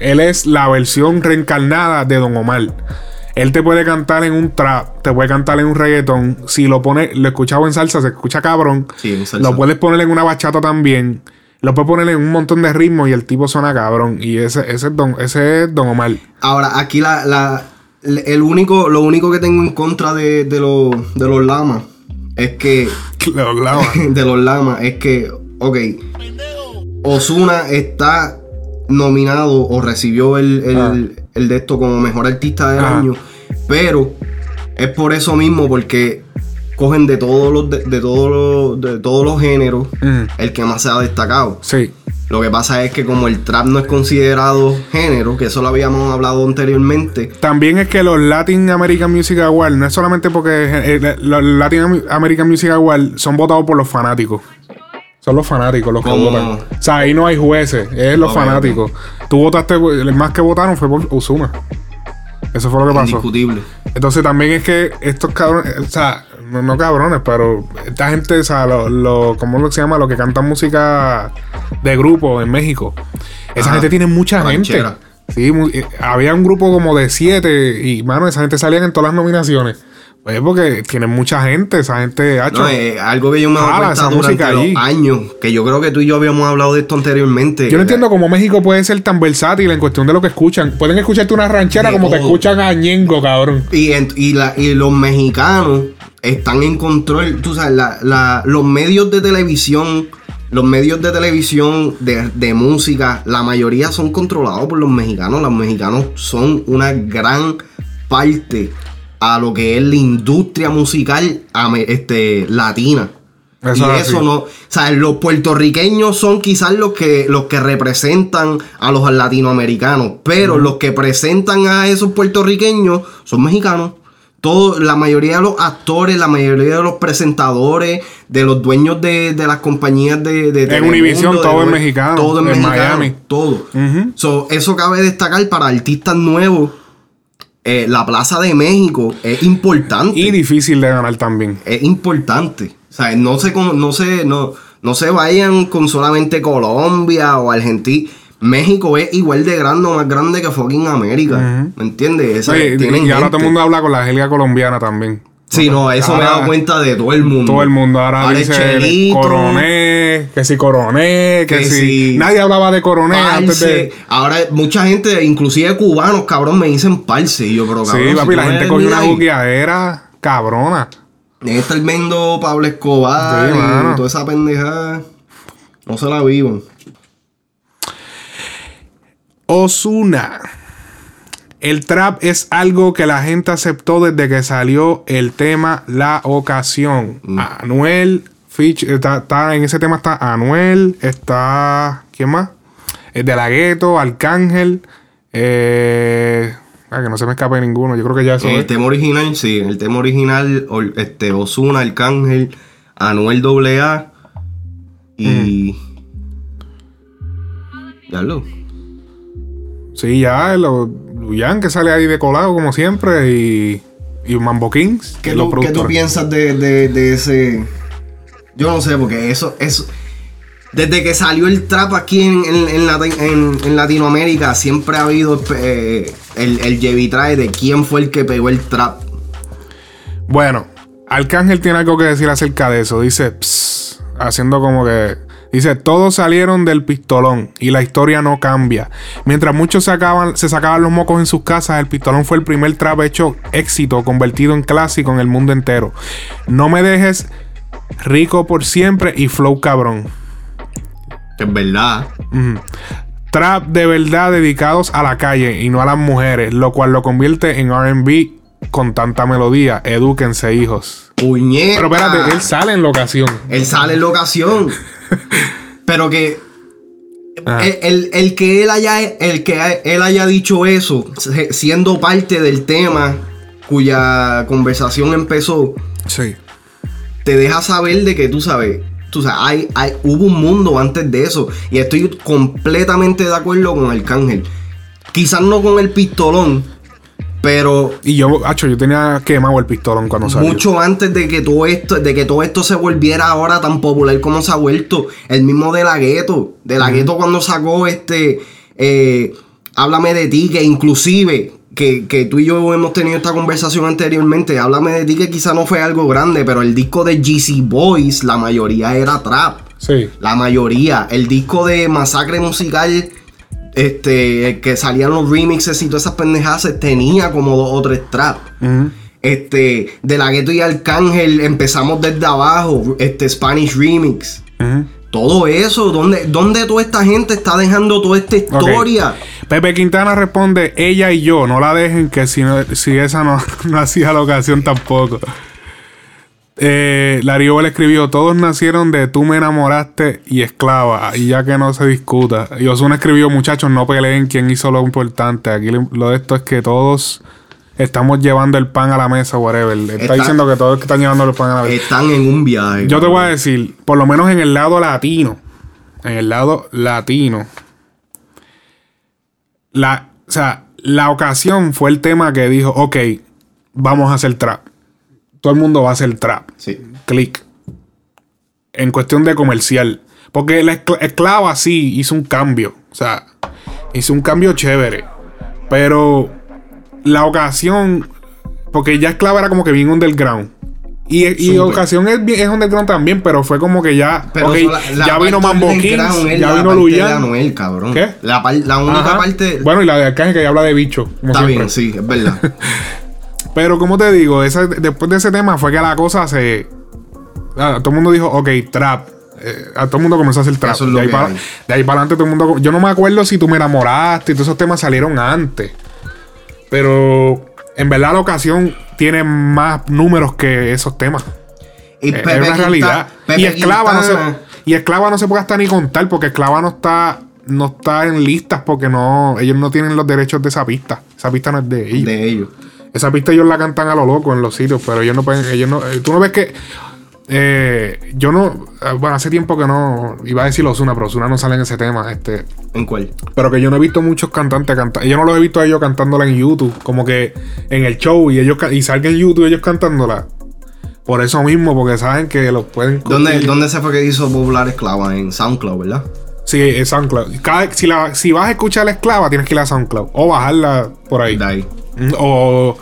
[SPEAKER 2] Él es la versión reencarnada de Don Omar. Él te puede cantar en un trap, te puede cantar en un reggaetón. Si lo pone, lo escuchaba en salsa, se escucha cabrón.
[SPEAKER 3] Sí, en salsa.
[SPEAKER 2] Lo puedes poner en una bachata también. Lo puedes poner en un montón de ritmos y el tipo suena cabrón. Y ese, ese, es, don, ese es Don Omar.
[SPEAKER 3] Ahora, aquí la, la- el único, lo único que tengo en contra de, de, los, de los lamas es que.
[SPEAKER 2] Los lamas.
[SPEAKER 3] De los lamas es que, ok. Osuna está nominado o recibió el, el,
[SPEAKER 2] Ah.
[SPEAKER 3] el de esto como mejor artista del
[SPEAKER 2] Ah.
[SPEAKER 3] año. Pero es por eso mismo, porque cogen de todos los, de, de todos los, de todos los géneros
[SPEAKER 2] Mm.
[SPEAKER 3] el que más se ha destacado.
[SPEAKER 2] Sí.
[SPEAKER 3] Lo que pasa es que como el trap no es considerado género, que eso lo habíamos hablado anteriormente,
[SPEAKER 2] También es que los Latin American Music Awards no es solamente porque eh, los Latin Am- American Music Awards son votados por los fanáticos. Son los fanáticos los que
[SPEAKER 3] ¿Cómo?
[SPEAKER 2] votan. O sea, ahí no hay jueces, es los fanáticos. Tú votaste, el más que votaron fue por Uzuma. Eso fue lo que pasó.
[SPEAKER 3] indiscutible.
[SPEAKER 2] Entonces también es que estos cabrones, o sea, no, no cabrones, pero esta gente, o sea, lo, lo- ¿cómo lo que se llama? Los que cantan música de grupo en México. Esa
[SPEAKER 3] Ajá.
[SPEAKER 2] gente tiene mucha
[SPEAKER 3] Ranchera.
[SPEAKER 2] gente. Sí, eh, había un grupo como de siete y, mano, esa gente salía en todas las nominaciones. Pues porque tienen mucha gente, esa gente, hacho.
[SPEAKER 3] No, eh, algo que yo me he dado
[SPEAKER 2] esa música
[SPEAKER 3] durante
[SPEAKER 2] allí.
[SPEAKER 3] los años, que yo creo que tú y yo habíamos hablado de esto anteriormente.
[SPEAKER 2] Yo no entiendo cómo México puede ser tan versátil en cuestión de lo que escuchan. Pueden escucharte una ranchera
[SPEAKER 3] De
[SPEAKER 2] como te
[SPEAKER 3] todo.
[SPEAKER 2] escuchan a Ñengo, cabrón.
[SPEAKER 3] Y, en- y, la- y los mexicanos están en control. Tú sabes, la- la- los medios de televisión, los medios de televisión de, de música, la mayoría son controlados por los mexicanos. Los mexicanos son una gran parte a lo que es la industria musical este, latina.
[SPEAKER 2] Eso
[SPEAKER 3] y
[SPEAKER 2] es
[SPEAKER 3] eso
[SPEAKER 2] así.
[SPEAKER 3] no, o sea, los puertorriqueños son quizás los que, los que representan a los latinoamericanos, pero los que presentan a esos puertorriqueños son mexicanos. Todo, la mayoría de los actores, la mayoría de los presentadores, de los dueños de, de las compañías de, de
[SPEAKER 2] Univision, todo es mexicano,
[SPEAKER 3] todo es
[SPEAKER 2] en
[SPEAKER 3] mexicano,
[SPEAKER 2] Miami.
[SPEAKER 3] todo. So, eso cabe destacar para artistas nuevos. eh, la Plaza de México es importante
[SPEAKER 2] Y difícil de ganar también.
[SPEAKER 3] es importante. O sea, no se, no se, no, no se vayan con solamente Colombia o Argentina. México es igual de grande o más grande que fucking América. ¿Me entiendes?
[SPEAKER 2] Oye,
[SPEAKER 3] tienen
[SPEAKER 2] y ahora todo el mundo habla con la Helga colombiana también.
[SPEAKER 3] Sí, no, eso me he dado cuenta de todo el mundo.
[SPEAKER 2] Todo el mundo ahora,
[SPEAKER 3] Ahora
[SPEAKER 2] dice
[SPEAKER 3] Chelito,
[SPEAKER 2] coroné, que si coroné, que,
[SPEAKER 3] Que
[SPEAKER 2] si...
[SPEAKER 3] si-
[SPEAKER 2] Nadie hablaba de coroné antes de...
[SPEAKER 3] Ahora mucha gente, inclusive cubanos, cabrón, me dicen parce. Y yo, pero cabrón,
[SPEAKER 2] Sí,
[SPEAKER 3] si
[SPEAKER 2] papi, la gente cogió una buqueadera cabrona.
[SPEAKER 3] Es tremendo Pablo Escobar
[SPEAKER 2] Sí,
[SPEAKER 3] y toda esa pendejada. No se la vivo.
[SPEAKER 2] Osuna. El trap es algo que la gente aceptó desde que salió el tema La Ocasión.
[SPEAKER 3] Mm.
[SPEAKER 2] Anuel, Fitch, está, está- en ese tema está Anuel, está. ¿Quién más? El de la Gueto, Arcángel. Eh, ah, que no se me escape ninguno. Yo creo que ya eso
[SPEAKER 3] En el
[SPEAKER 2] es.
[SPEAKER 3] tema original, sí, en el tema original, este, Osuna, Arcángel, Anuel AA y. Ya lo.
[SPEAKER 2] Sí, ya, lo, Luyan que sale ahí de colado como siempre. Y, y Mambo Kings.
[SPEAKER 3] ¿Qué, tú, qué tú
[SPEAKER 2] productores.
[SPEAKER 3] piensas de, de- de ese.? Yo no sé, porque eso. eso desde que salió el trap aquí en, en- en Lati- en- en Latinoamérica, siempre ha habido eh, el, el de quién fue el que pegó el trap.
[SPEAKER 2] Bueno, Arcángel tiene algo que decir acerca de eso. Dice, haciendo como que. Dice, todos salieron del pistolón y la historia no cambia. Mientras muchos sacaban, se sacaban los mocos en sus casas, el pistolón fue el primer trap hecho éxito, convertido en clásico en el mundo entero. No me dejes rico por siempre y flow cabrón.
[SPEAKER 3] Es verdad.
[SPEAKER 2] Trap de verdad dedicados a la calle y no a las mujeres, lo cual lo convierte en RB con tanta melodía. Edúquense, hijos.
[SPEAKER 3] Puñeta.
[SPEAKER 2] Pero espérate, él sale en la ocasión.
[SPEAKER 3] Él sale en la ocasión. Pero que.
[SPEAKER 2] Ah.
[SPEAKER 3] El, el- el que él haya el que él haya dicho eso siendo parte del tema cuya conversación empezó
[SPEAKER 2] Sí.
[SPEAKER 3] te deja saber de que tú sabes tú sabes hay, hay- hubo un mundo antes de eso y estoy completamente de acuerdo con Arcángel quizás no con el pistolón pero
[SPEAKER 2] Y yo, hacho, yo tenía quemado el pistolón cuando salió.
[SPEAKER 3] mucho antes de que todo esto, de que todo esto se volviera ahora tan popular como se ha vuelto. El mismo de la gueto. De la gueto cuando sacó este eh, Háblame de ti, que inclusive. Que, que tú y yo hemos tenido esta conversación anteriormente. Háblame de ti, que quizá no fue algo grande, pero el disco de GC Boys, la mayoría era trap.
[SPEAKER 2] Sí.
[SPEAKER 3] La mayoría. El disco de Masacre Musical, este, el que salían los remixes y todas esas pendejadas, tenía como dos o tres trap. Este, de la Gueto y Arcángel, empezamos desde abajo, este Spanish Remix. Todo eso, ¿dónde, ¿dónde toda esta gente está dejando toda esta historia?
[SPEAKER 2] Pepe Quintana responde, ella y yo, no la dejen que si, no- si esa no, no hacía la ocasión tampoco. Eh, escribió, todos nacieron de tú me enamoraste y esclava, y ya que no se discuta. Y Osuna escribió, muchachos, no peleen quién hizo lo importante. Aquí lo de esto es que todos estamos llevando el pan a la mesa, whatever. Está,
[SPEAKER 3] Está-
[SPEAKER 2] diciendo que todos están llevando el pan a la mesa.
[SPEAKER 3] Están en un viaje.
[SPEAKER 2] Yo te voy a decir, por lo menos en el lado latino, en el lado latino, la, o sea, la ocasión fue el tema que dijo, ok, vamos a hacer trap. Todo el mundo va a hacer trap.
[SPEAKER 3] Sí.
[SPEAKER 2] Click. En cuestión de comercial. Porque la escla- esclava sí hizo un cambio. O sea, hizo un cambio chévere. Pero la ocasión. Porque ya esclava era como que bien underground. Y, y ocasión es, es underground también, pero fue como que ya.
[SPEAKER 3] Pero
[SPEAKER 2] ok,
[SPEAKER 3] eso, la- la
[SPEAKER 2] ya vino Mambo Kings, ya vino Luyan.
[SPEAKER 3] Anuel, cabrón.
[SPEAKER 2] ¿Qué?
[SPEAKER 3] La, única
[SPEAKER 2] Ajá.
[SPEAKER 3] parte.
[SPEAKER 2] Bueno, y la de Arcángel que ya habla de bicho. Como
[SPEAKER 3] está
[SPEAKER 2] siempre.
[SPEAKER 3] bien, sí, es verdad.
[SPEAKER 2] Pero como te digo, ese- después de ese tema fue que la cosa se. ah, todo el mundo dijo, ok, trap. Eh, a todo el mundo comenzó a hacer trap.
[SPEAKER 3] Es
[SPEAKER 2] de, ahí para, de ahí para adelante todo el mundo. Yo no me acuerdo si tú me enamoraste y todos esos temas salieron antes. Pero en verdad la ocasión tiene más números que esos temas.
[SPEAKER 3] Y
[SPEAKER 2] Eh, es una realidad.
[SPEAKER 3] Pepe
[SPEAKER 2] y esclava no se, y esclava no se puede hasta ni contar porque esclava no está no está en listas porque no ellos no tienen los derechos de esa pista. Esa pista no es de ellos.
[SPEAKER 3] de ellos.
[SPEAKER 2] Esa pista ellos la cantan a lo loco en los sitios, pero ellos no pueden, ellos no, eh, tú no ves que eh, yo no, eh, bueno, hace tiempo que no, iba a decir Osuna, pero Osuna no sale en ese tema, este,
[SPEAKER 3] ¿En cuál?
[SPEAKER 2] pero que yo no he visto muchos cantantes cantar, yo no los he visto a ellos cantándola en YouTube, como que en el show y ellos y salga en YouTube ellos cantándola. Por eso mismo, porque saben que los pueden
[SPEAKER 3] ¿Dónde. ¿Dónde se fue que hizo popular Esclava? En SoundCloud, ¿verdad?
[SPEAKER 2] Sí, es SoundCloud. Cada- si, la, si vas a escuchar la esclava, tienes que ir a SoundCloud. O bajarla por ahí.
[SPEAKER 3] De ahí.
[SPEAKER 2] O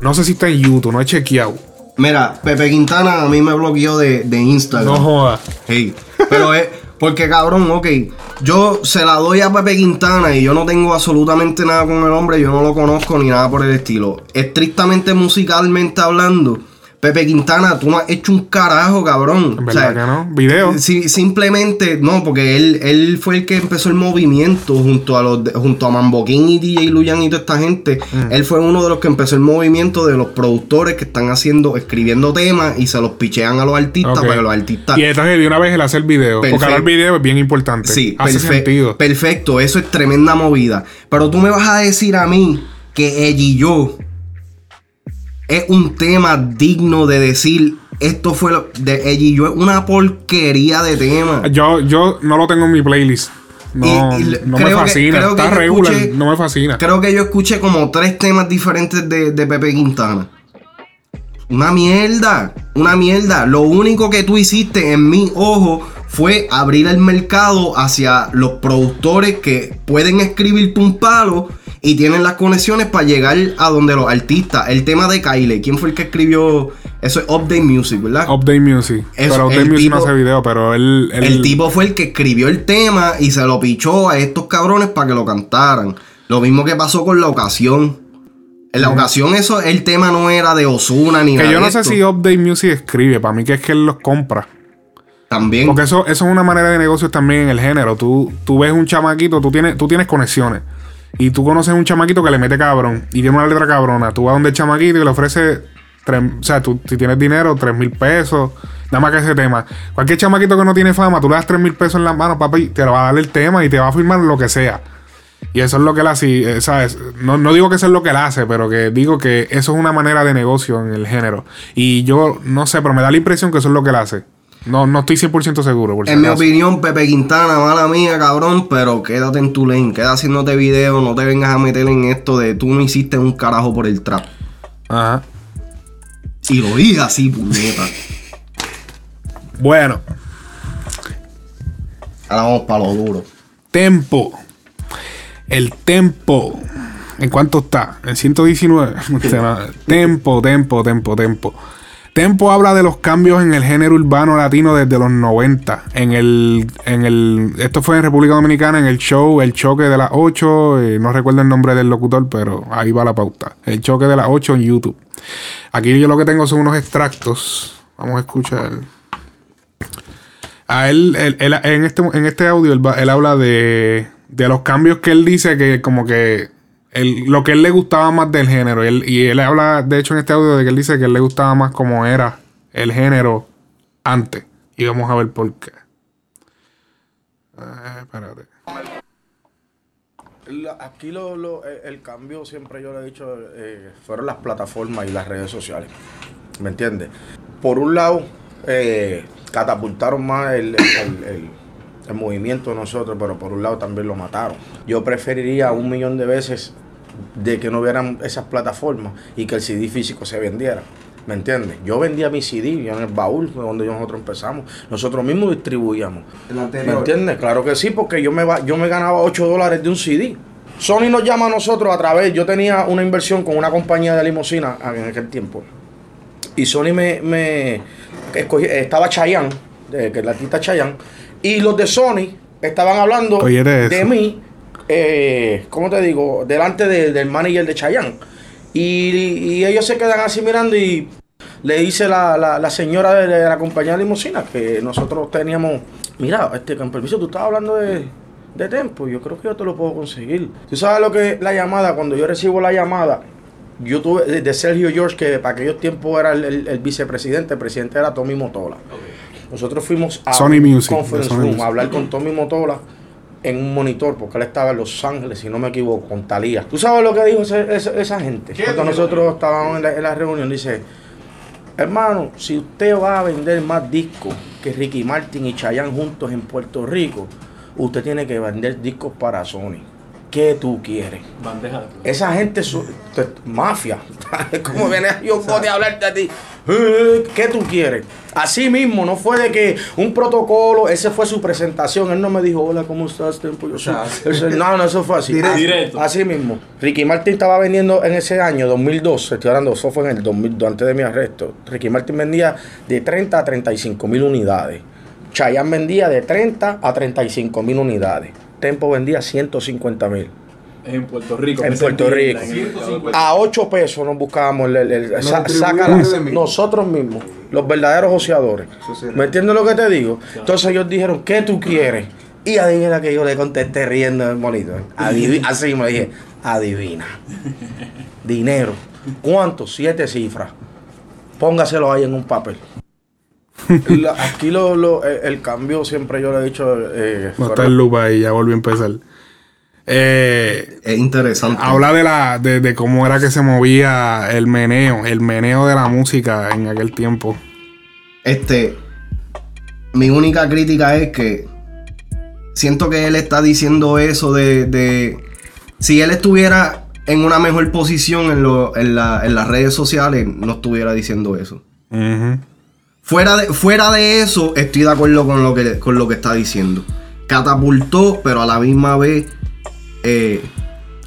[SPEAKER 2] no sé si está en YouTube, no he chequeado.
[SPEAKER 3] Mira, Pepe Quintana a mí me bloqueó de, de Instagram.
[SPEAKER 2] No jodas.
[SPEAKER 3] Hey, pero es porque cabrón, ok, yo se la doy a Pepe Quintana y yo no tengo absolutamente nada con el hombre, yo no lo conozco ni nada por el estilo. Estrictamente musicalmente hablando, Pepe Quintana, tú no has hecho un carajo, cabrón.
[SPEAKER 2] En verdad que no. Video.
[SPEAKER 3] Sí, simplemente, no, porque él, él fue el que empezó el movimiento junto a los junto a Mambo King y DJ Luyan y toda esta gente.
[SPEAKER 2] Mm.
[SPEAKER 3] Él fue uno de los que empezó el movimiento de los productores que están haciendo, escribiendo temas y se los pichean a los artistas
[SPEAKER 2] Ok.
[SPEAKER 3] para que los artistas.
[SPEAKER 2] Y entonces de una vez el hacer video. Porque ahora el video es bien importante.
[SPEAKER 3] Sí,
[SPEAKER 2] Hace sentido.
[SPEAKER 3] perfecto, eso es tremenda movida. Pero tú me vas a decir a mí que ella y yo es un tema digno de decir esto fue lo de ella y yo es una porquería de tema.
[SPEAKER 2] Yo, yo no lo tengo en mi playlist. No,
[SPEAKER 3] Y- y
[SPEAKER 2] no me fascina.
[SPEAKER 3] que
[SPEAKER 2] Está regular.
[SPEAKER 3] escuché-
[SPEAKER 2] no me fascina.
[SPEAKER 3] Creo que yo escuché como tres temas diferentes de, de Pepe Quintana. Una mierda, una mierda. Lo único que tú hiciste en mi ojo fue abrir el mercado hacia los productores que pueden escribirte un palo y tienen las conexiones para llegar a donde los artistas. El tema de Kyle, ¿quién fue el que escribió? Eso es Update Music, ¿verdad?
[SPEAKER 2] Update Music.
[SPEAKER 3] Eso,
[SPEAKER 2] pero Update Music no hace video, pero él. él-
[SPEAKER 3] El tipo fue el que escribió el tema y se lo pichó a estos cabrones para que lo cantaran. Lo mismo que pasó con la ocasión. En la ocasión, eso, el tema no era de Osuna ni
[SPEAKER 2] Que
[SPEAKER 3] nada.
[SPEAKER 2] yo
[SPEAKER 3] de
[SPEAKER 2] no sé
[SPEAKER 3] esto.
[SPEAKER 2] si Update Music escribe. Para mí que es que él los compra. Porque eso, eso es una manera de negocios también en el género. Tú, tú ves un chamaquito, tú tienes, tú tienes conexiones. Y tú conoces un chamaquito que le mete cabrón. Y tiene una letra cabrona. Tú vas donde el chamaquito y le ofrece. tres- o sea, tú, si tienes dinero, tres mil pesos. Nada más que ese tema. Cualquier chamaquito que no tiene fama, tú le das tres mil pesos en las manos, papi, te lo va a dar el tema y te va a firmar lo que sea. Y eso es lo que él hace, eh, ¿sabes? No, no digo que eso es lo que él hace, pero que digo que eso es una manera de negocio en el género. Y yo no sé, pero me da la impresión que eso es lo que él hace. No, no estoy 100% seguro. Por si
[SPEAKER 3] en mi opinión, Pepe Quintana, mala mía, cabrón, pero quédate en tu lane, queda haciéndote video, no te vengas a meter en esto de tú no hiciste un carajo por el trap.
[SPEAKER 2] Ajá.
[SPEAKER 3] Y lo dije así, puñeta.
[SPEAKER 2] Bueno,
[SPEAKER 3] Ahora vamos para lo duro.
[SPEAKER 2] tempo. El tempo. ¿En cuánto está? En 119. tempo, tempo, tempo, tempo. Tempo habla de los cambios en el género urbano latino desde los 90. En el, en el, esto fue en República Dominicana, en el show El Choque de las 8. eh, no recuerdo el nombre del locutor, pero ahí va la pauta. El Choque de las 8 en YouTube. Aquí yo lo que tengo son unos extractos. Vamos a escuchar. A él, él- él- en, este, en este audio, él, él habla de, de los cambios que él dice que como que él- lo que él le gustaba más del género. Y él, y él habla, de hecho, en este audio de que él dice que él le gustaba más como era el género antes. Y vamos a ver por qué. Eh, espérate.
[SPEAKER 7] Aquí lo, lo- el, el cambio, siempre yo le he dicho, eh, fueron las plataformas y las redes sociales. ¿Me entiendes? Por un lado, eh, catapultaron más el, el- el- el- el movimiento de nosotros, pero por un lado también lo mataron. Yo preferiría un millón de veces de que no hubieran esas plataformas y que el CD físico se vendiera. ¿Me entiendes? Yo vendía mi CD yo en el baúl, fue donde nosotros empezamos. Nosotros mismos distribuíamos. ¿Me entiendes? Claro que sí, porque yo me, va- yo me ganaba 8 dólares de un CD. Sony nos llama a nosotros a través, yo tenía una inversión con una compañía de limusina en aquel tiempo. Y Sony me, me escogí- estaba Chayanne, de, que es la artista Chayanne, y los de Sony estaban hablando de mí, eh, ¿cómo te digo? Delante de- del manager de Chayanne. Y, y ellos se quedan así mirando y le dice la, la, la señora de, de la compañía de limusina que nosotros teníamos, mira, este, con permiso, tú estabas hablando de, de tiempo, yo creo que yo te lo puedo conseguir. Tú sabes lo que es la llamada, cuando yo recibo la llamada, yo tuve de, de Sergio George, que para aquellos tiempos era el, el- el vicepresidente, el presidente era Tommy Motola. Nosotros fuimos a
[SPEAKER 2] Sony Music,
[SPEAKER 7] conference
[SPEAKER 2] Sony
[SPEAKER 7] room
[SPEAKER 2] Music.
[SPEAKER 7] a hablar con Tommy Motola en un monitor, porque él estaba en Los Ángeles, si no me equivoco, con Talía. ¿Tú sabes lo que dijo ese- ese- esa gente? Cuando nosotros estábamos en la, en la reunión, dice, hermano, si usted va a vender más discos que Ricky Martin y Chayanne juntos en Puerto Rico, usted tiene que vender discos para Sony. ¿Qué tú quieres?
[SPEAKER 8] Bandeja.
[SPEAKER 7] Esa gente es mafia. ¿Cómo viene yo a hablarte a ti? Eh, ¿Qué tú quieres? Así mismo, no fue de que un protocolo, ese fue su presentación. Él no me dijo, hola, ¿cómo estás? Tiempo, yo soy-". Ese- no, no, eso fue. Así-
[SPEAKER 8] Directo.
[SPEAKER 7] Así mismo. Ricky Martin estaba vendiendo en ese año, 2012, estoy hablando, eso fue en el 2002, antes de mi arresto. Ricky Martin vendía de 30 a 35 mil unidades. Chayanne vendía de 30 a 35 mil unidades. Tempo vendía 150 mil.
[SPEAKER 8] En Puerto Rico.
[SPEAKER 7] En
[SPEAKER 8] esa
[SPEAKER 7] Puerto Rico. A 8 pesos nos buscábamos el, el- el-
[SPEAKER 3] Nos
[SPEAKER 7] sa-
[SPEAKER 3] distribuían
[SPEAKER 7] saca la-
[SPEAKER 3] ustedes mismos.
[SPEAKER 7] nosotros mismos, los verdaderos joseadores. ¿Me entiendes lo que te digo? Entonces ellos dijeron, ¿qué tú quieres? Y adivina que yo le contesté riendo en el monitor. Adivi- así me dije, adivina. Dinero. ¿Cuánto? Siete cifras. Póngaselo ahí en un papel. La- aquí lo, lo- el, el cambio siempre yo le he dicho. eh,
[SPEAKER 2] No está el loop ahí, ya volvió a empezar. Eh,
[SPEAKER 3] Es interesante.
[SPEAKER 2] habla de la de, de cómo era que se movía el meneo, el meneo de la música en aquel tiempo.
[SPEAKER 3] Este, mi única crítica es que siento que él está diciendo eso de, de- si él estuviera en una mejor posición en, lo- en, la- en las redes sociales, no estuviera diciendo eso.
[SPEAKER 2] Ujú.
[SPEAKER 3] Fuera de, fuera de eso, estoy de acuerdo con lo que, con lo que está diciendo. Catapultó, pero a la misma vez eh,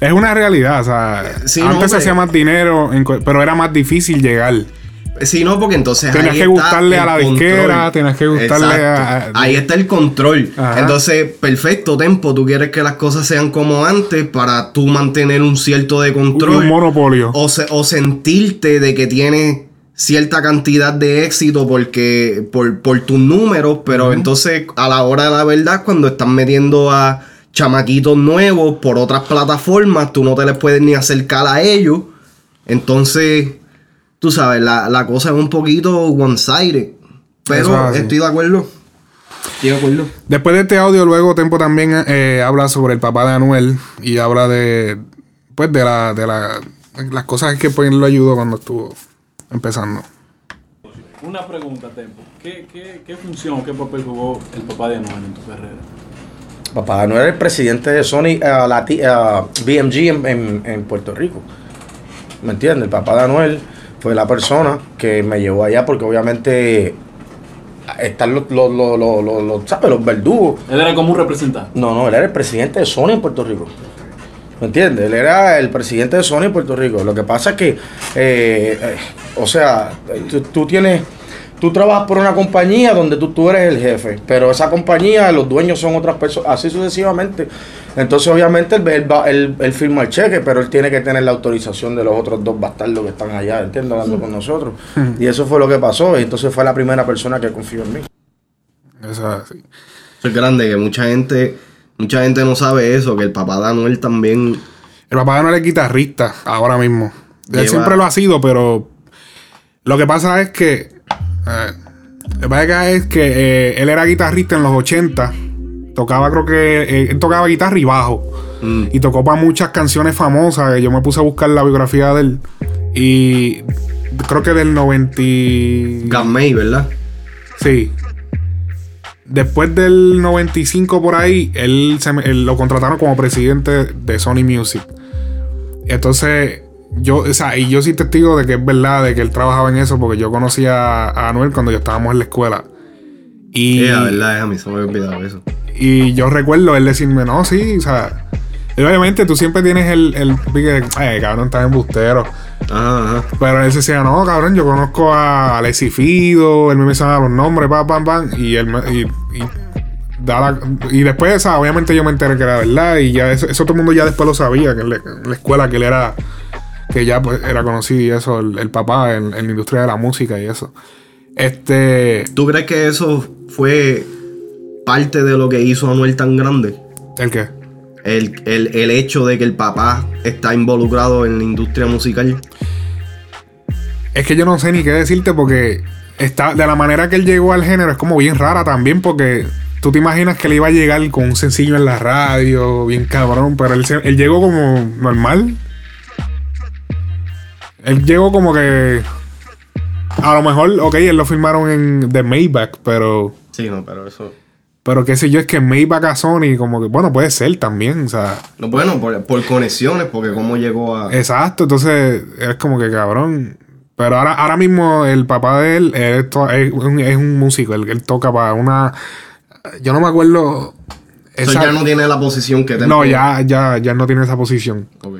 [SPEAKER 2] Es una realidad, o sea,
[SPEAKER 3] Sí, no,
[SPEAKER 2] antes se hacía más dinero, pero era más difícil llegar.
[SPEAKER 3] Sí, no, porque entonces.
[SPEAKER 2] Tenías que gustarle a la disquera, tenías que gustarle a- a-
[SPEAKER 3] Ahí está el control.
[SPEAKER 2] Ajá.
[SPEAKER 3] Entonces, perfecto, Tempo. Tú quieres que las cosas sean como antes para tú mantener un cierto de control.
[SPEAKER 2] Un monopolio.
[SPEAKER 3] O, se- o sentirte de que tienes cierta cantidad de éxito porque por, por tus números, pero entonces a la hora de la verdad, cuando están metiendo a chamaquitos nuevos por otras plataformas, tú no te les puedes ni acercar a ellos. Entonces, tú sabes, la, la cosa es un poquito one-sided. Pero
[SPEAKER 2] es
[SPEAKER 3] estoy de acuerdo. Estoy de acuerdo.
[SPEAKER 2] Después de este audio, luego Tempo también eh, habla sobre el papá de Anuel y habla de, pues, de la, de la, las cosas que pues, lo ayudó cuando estuvo empezando.
[SPEAKER 8] Una pregunta, Tempo. ¿Qué, qué, qué función, qué papel jugó el papá de Anuel en tu carrera?
[SPEAKER 7] Papá no era el presidente de Sony, eh, Lati- eh, BMG en, en- en Puerto Rico. ¿Me entiendes? El papá de Anuel fue la persona que me llevó allá porque obviamente están los, los, los, los, los- los- ¿sabes? los verdugos.
[SPEAKER 8] Él era como un representante.
[SPEAKER 7] No, no, él era el presidente de Sony en Puerto Rico. ¿Me entiendes? Él era el presidente de Sony en Puerto Rico. Lo que pasa es que, eh, eh, o sea, tú, tú tienes, tú trabajas por una compañía donde tú, tú eres el jefe, pero esa compañía, los dueños son otras personas, así sucesivamente. Entonces, obviamente, él, él, va- él- él firma el cheque, pero él tiene que tener la autorización de los otros dos bastardos que están allá, ¿entiendes? Hablando con nosotros. Y eso fue lo que pasó. Y entonces fue la primera persona que confió en mí.
[SPEAKER 2] Eso es así.
[SPEAKER 3] Eso es grande, que mucha gente, mucha gente no sabe eso, que el papá de Anuel también.
[SPEAKER 2] El papá de Anuel es guitarrista ahora mismo. Él
[SPEAKER 3] Lleva-
[SPEAKER 2] siempre lo ha sido, pero lo que pasa es que. eh, lo que pasa es que eh, él era guitarrista en los 80. Tocaba, creo que. eh, él tocaba guitarra y bajo.
[SPEAKER 3] mm,
[SPEAKER 2] Y tocó para muchas canciones famosas. Yo me puse a buscar la biografía de él. Y creo que del 90. y-
[SPEAKER 3] Gamay, ¿verdad?
[SPEAKER 2] Sí. Después del 95 por ahí, él, se él lo contrataron como presidente de Sony Music. Entonces, yo, o sea, y yo soy testigo de que es verdad, de que él trabajaba en eso, porque yo conocía a Anuel cuando yo estábamos en la escuela. Y,
[SPEAKER 3] Sí, la verdad, es a mí se me había olvidado eso.
[SPEAKER 2] y yo recuerdo él decirme, no, sí, o sea, y obviamente tú siempre tienes el, el pique de, ay, cabrón, estás embustero.
[SPEAKER 3] Ajá, ajá.
[SPEAKER 2] Pero él se decía, no, cabrón, yo conozco a Alexi Fido, él me mencionaba los nombres, pam, pam, pam, y él me, y, y, da la- y después, o sea, obviamente yo me enteré que era verdad, y ya eso, eso todo el mundo ya después lo sabía, que en la, en la escuela que él era, que ya pues, era conocido y eso, el, el papá en, en la industria de la música y eso. Este,
[SPEAKER 3] ¿Tú crees que eso fue parte de lo que hizo a Anuel tan grande?
[SPEAKER 2] ¿el qué?
[SPEAKER 3] El, el- el hecho de que el papá está involucrado en la industria musical.
[SPEAKER 2] Es que yo no sé ni qué decirte porque está, de la manera que él llegó al género es como bien rara también porque tú te imaginas que él iba a llegar con un sencillo en la radio, bien cabrón, pero él llegó como normal. Él llegó como que... A lo mejor, ok, él lo filmaron en The Maybach, pero...
[SPEAKER 3] Sí, no, pero eso.
[SPEAKER 2] Pero qué sé yo, es que Maybach a Sony como que... Bueno, puede ser también, o sea...
[SPEAKER 3] No, bueno, por, por conexiones, porque cómo llegó a.
[SPEAKER 2] Exacto, entonces es como que cabrón. Pero ahora, ahora mismo el papá de él, él es, un, es un músico, él, él toca para una... Yo no me acuerdo... Esa-
[SPEAKER 3] ya no tiene la posición que
[SPEAKER 2] no, ya, ya, ya no tiene esa posición.
[SPEAKER 3] Ok.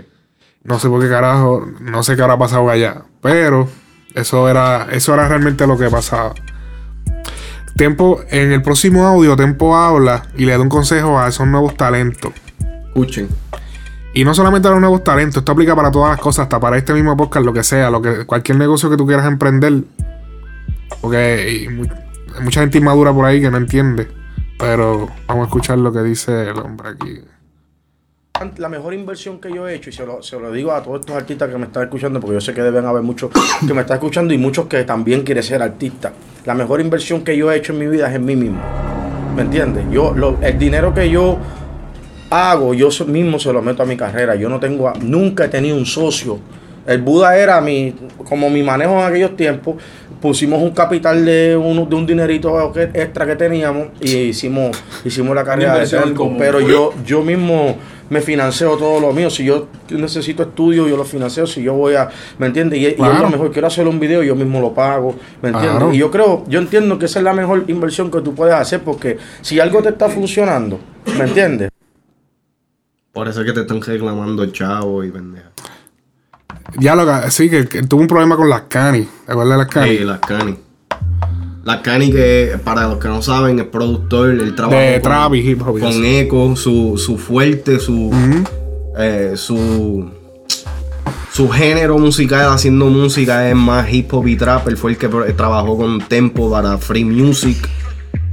[SPEAKER 2] No sé por qué carajo, no sé qué habrá pasado allá. Pero eso era, eso era realmente lo que pasaba. Tempo, en el próximo audio, Tempo habla y le da un consejo a esos nuevos talentos.
[SPEAKER 3] Escuchen.
[SPEAKER 2] Y no solamente a los nuevos talentos, esto aplica para todas las cosas, hasta para este mismo podcast, lo que sea, lo que, cualquier negocio que tú quieras emprender. Porque hay, mu- hay mucha gente inmadura por ahí que no entiende. Pero vamos a escuchar lo que dice el hombre aquí.
[SPEAKER 7] La mejor inversión que yo he hecho, y se lo, se lo digo a todos estos artistas que me están escuchando, porque yo sé que deben haber muchos que me están escuchando y muchos que también quieren ser artistas. La mejor inversión que yo he hecho en mi vida es en mí mismo. ¿Me entiendes? Yo, lo- el dinero que yo hago, yo mismo se lo meto a mi carrera. Yo no tengo, nunca he tenido un socio. El Buda era mi, como mi manejo en aquellos tiempos. Pusimos un capital de, uno, de un dinerito extra que teníamos y hicimos, hicimos la carrera de Telco. Pero yo, yo mismo me financeo todo lo mío. Si yo necesito estudio, yo lo financio. Si yo voy a, ¿me entiendes? Y, y es
[SPEAKER 2] Claro.
[SPEAKER 7] lo mejor. Quiero hacer un video, yo mismo lo pago, ¿me entiendes?
[SPEAKER 2] Claro.
[SPEAKER 7] Y yo creo, yo entiendo que esa es la mejor inversión que tú puedes hacer porque si algo te está funcionando, ¿me entiendes?
[SPEAKER 3] Por eso es que te están reclamando chavo y pendeja.
[SPEAKER 2] Ya lo que, sí, que, que tuvo un problema con las canis. ¿Te acuerdas de las canis?
[SPEAKER 3] Sí, las Cani. Las Cani que, para los que no saben, es productor, el trabajo
[SPEAKER 2] De
[SPEAKER 3] con,
[SPEAKER 2] hip hop.
[SPEAKER 3] Eco, su, su fuerte, su, eh, su, su género musical haciendo música es más hip hop y trap. Él fue el que trabajó con Tempo para Free Music.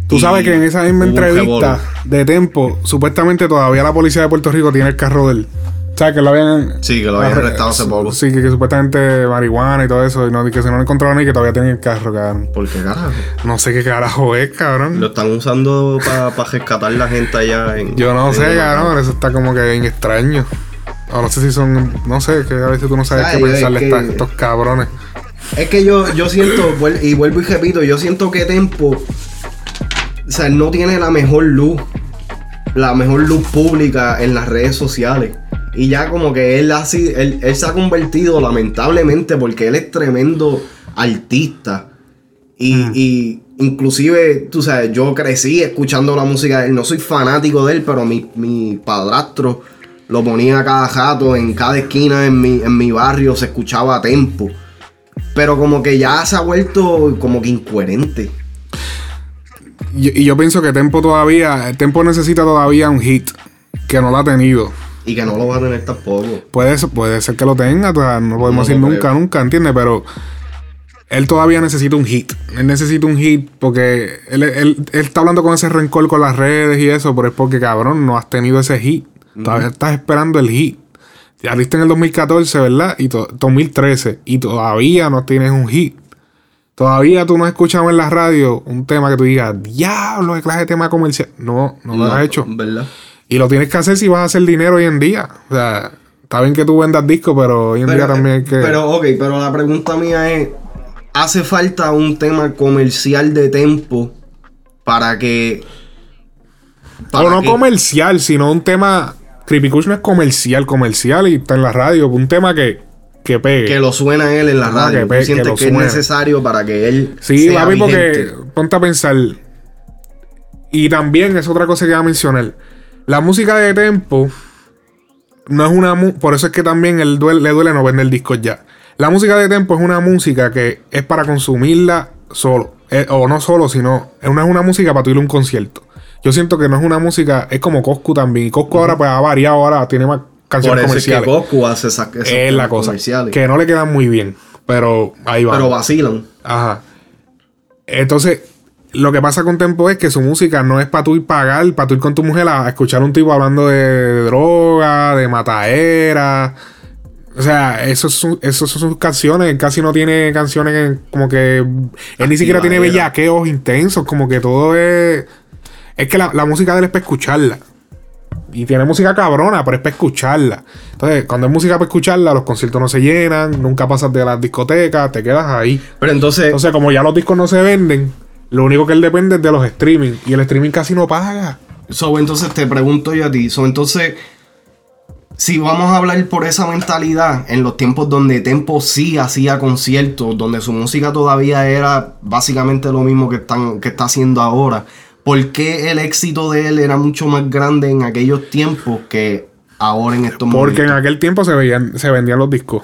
[SPEAKER 2] Tú sabes que en esa misma entrevista de Tempo, supuestamente todavía la policía de Puerto Rico tiene el carro de él. ¿Sabes que lo habían.
[SPEAKER 3] Sí, que lo habían arrestado hace poco.
[SPEAKER 2] Sí, que, que supuestamente marihuana y todo eso. Y no, que se no lo encontraron y que todavía tienen el carro, cabrón.
[SPEAKER 3] ¿Por qué carajo?
[SPEAKER 2] No sé qué carajo es, cabrón.
[SPEAKER 3] Lo están usando para rescatar la gente allá en.
[SPEAKER 2] Yo no
[SPEAKER 3] en
[SPEAKER 2] sé, cabrón. Eso está como que bien extraño. O no sé si son. No sé, que a veces tú no sabes
[SPEAKER 3] Ay,
[SPEAKER 2] qué pensarle a
[SPEAKER 3] que-
[SPEAKER 2] estos cabrones.
[SPEAKER 3] Es que yo, yo siento, y vuelvo y repito, yo siento que Tempo, o sea, no tiene la mejor luz, la mejor luz pública en las redes sociales. Y ya como que él, así, él, él se ha convertido lamentablemente porque él es tremendo artista. Y, y inclusive, tú sabes, yo crecí escuchando la música de él. No soy fanático de él, pero mi, mi padrastro lo ponía a cada jato, en cada esquina en mi, en mi barrio se escuchaba Tempo. Pero como que ya se ha vuelto como que incoherente.
[SPEAKER 2] Y, y yo pienso que Tempo todavía. Tempo necesita todavía un hit. Que no lo ha tenido.
[SPEAKER 3] Y que no lo va a tener tampoco.
[SPEAKER 2] Puede ser, puede ser que lo tenga, o sea, no podemos
[SPEAKER 3] No
[SPEAKER 2] decir nunca,
[SPEAKER 3] creo.
[SPEAKER 2] nunca, ¿entiendes? Pero él todavía necesita un hit. Él necesita un hit porque él, él- él está hablando con ese rencor con las redes y eso, pero es porque, cabrón, no has tenido ese hit. Todavía estás esperando el hit. Ya viste en el 2014, ¿verdad? Y to- 2013. Y todavía no tienes un hit. Todavía tú no has escuchado en la radio un tema que tú digas, diablo, qué clase de tema comercial. No, no lo has hecho.
[SPEAKER 3] ¿Verdad?
[SPEAKER 2] Y lo tienes que hacer si vas a hacer dinero hoy en día. O sea, está bien que tú vendas discos, pero hoy en día también hay que.
[SPEAKER 3] Pero, ok, pero la pregunta mía es: ¿hace falta un tema comercial de tempo para que.
[SPEAKER 2] o no
[SPEAKER 3] que-
[SPEAKER 2] comercial, sino un tema. Creepy Kush no es comercial, comercial y está en la radio. Un tema que, que pegue.
[SPEAKER 3] que lo suena él en la radio?
[SPEAKER 2] que
[SPEAKER 3] ¿Tú
[SPEAKER 2] pe- que
[SPEAKER 3] sientes
[SPEAKER 2] lo
[SPEAKER 3] que, es necesario para que él.
[SPEAKER 2] Sí,
[SPEAKER 3] sea
[SPEAKER 2] papi, porque
[SPEAKER 3] vigente?
[SPEAKER 2] ponte a pensar. Y también es otra cosa que iba a mencionar. La música de tempo no es una. Por eso es que también él duele- le duele no vender discos ya. La música de tempo es una música que es para consumirla solo. Eh, o no solo, sino. Es una, es una música para tú ir a un concierto. Yo siento que no es una música. Es como Coscu también. Y Coscu ahora pues ha variado. Ahora tiene más canciones
[SPEAKER 3] Por eso es que
[SPEAKER 2] comerciales.
[SPEAKER 3] Goku hace esas,
[SPEAKER 2] es la cosa.
[SPEAKER 3] comerciales.
[SPEAKER 2] Que no le quedan muy bien. Pero ahí va.
[SPEAKER 3] Pero vacilan.
[SPEAKER 2] Ajá. Entonces, lo que pasa con Tempo es que su música no es para tú ir pagar, para tú ir con tu mujer a, escuchar a un tipo hablando de droga, de mataera. O sea, esos son, esos son sus canciones. Él casi no tiene canciones como que. Él ni siquiera tiene bellaqueos intensos. Como que todo es. Es que la, la música de él es para escucharla. Y tiene música cabrona, pero es para escucharla. Entonces, cuando hay música para escucharla, los conciertos no se llenan, nunca pasas de las discotecas, te quedas ahí.
[SPEAKER 3] Pero entonces,
[SPEAKER 2] Entonces, como ya los discos no se venden, lo único que él depende es de los streaming. Y el streaming casi no paga.
[SPEAKER 3] so, entonces te pregunto yo a ti. So, entonces, si vamos a hablar por esa mentalidad, en los tiempos donde Tempo sí hacía conciertos, donde su música todavía era básicamente lo mismo que, están, que está haciendo ahora, ¿por qué el éxito de él era mucho más grande en aquellos tiempos que ahora en estos
[SPEAKER 2] Porque en
[SPEAKER 3] momentos?
[SPEAKER 2] aquel tiempo se, veían, se vendían los discos.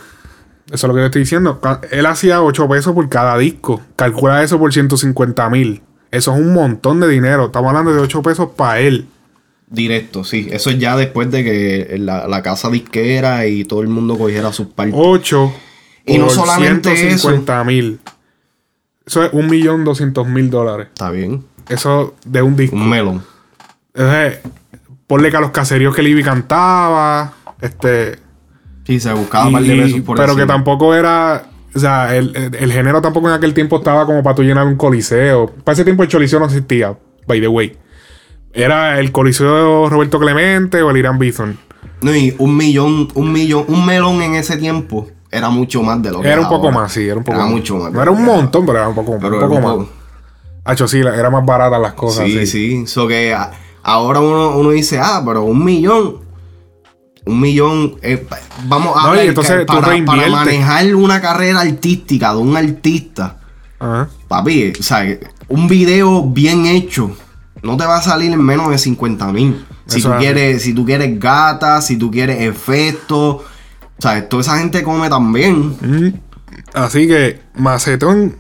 [SPEAKER 2] Eso es lo que te estoy diciendo. Él hacía 8 pesos por cada disco. Calcula eso por 150 mil. Eso es un montón de dinero. Estamos hablando de 8 pesos para él.
[SPEAKER 3] Directo, sí. Eso es ya después de que la, la casa disquera y todo el mundo cogiera sus partes.
[SPEAKER 2] 8
[SPEAKER 3] Y no
[SPEAKER 2] por
[SPEAKER 3] solamente
[SPEAKER 2] 150 mil. Eso es 1.200.000 dólares.
[SPEAKER 3] Está bien.
[SPEAKER 2] Eso de un disco.
[SPEAKER 3] Un melón.
[SPEAKER 2] Entonces, ponle que a los caseríos que Libby cantaba. Este.
[SPEAKER 3] Sí, se buscaba
[SPEAKER 2] y-
[SPEAKER 3] par de pesos por
[SPEAKER 2] pero que tampoco era. O sea, el, el- el género tampoco en aquel tiempo estaba como para tú llenar un coliseo. Para ese tiempo el coliseo no existía, by the way. Era el coliseo de Roberto Clemente o el Irán Bison.
[SPEAKER 3] No, y un millón, un millón, un melón en ese tiempo era mucho más de lo que
[SPEAKER 2] Era un poco
[SPEAKER 3] ahora.
[SPEAKER 2] más, sí, era un poco
[SPEAKER 3] Era
[SPEAKER 2] más.
[SPEAKER 3] mucho más.
[SPEAKER 2] No era un montón, pero era un poco,
[SPEAKER 3] Pero
[SPEAKER 2] un
[SPEAKER 3] era
[SPEAKER 2] poco más.
[SPEAKER 3] poco.
[SPEAKER 2] Hacho, sí, era más barata las cosas.
[SPEAKER 3] Sí,
[SPEAKER 2] sí.
[SPEAKER 3] sí. So que ahora uno, uno dice, ah, pero un millón. Un millón. eh, vamos a
[SPEAKER 2] No,
[SPEAKER 3] ver
[SPEAKER 2] entonces
[SPEAKER 3] para, manejar una carrera artística de un artista,
[SPEAKER 2] Ajá.
[SPEAKER 3] papi, o sea, un video bien hecho no te va a salir en menos de 50 mil. Si tú, quieres, si tú quieres gata, si tú quieres efectos. O sea, toda esa gente come también.
[SPEAKER 2] Mm. Así que Macetón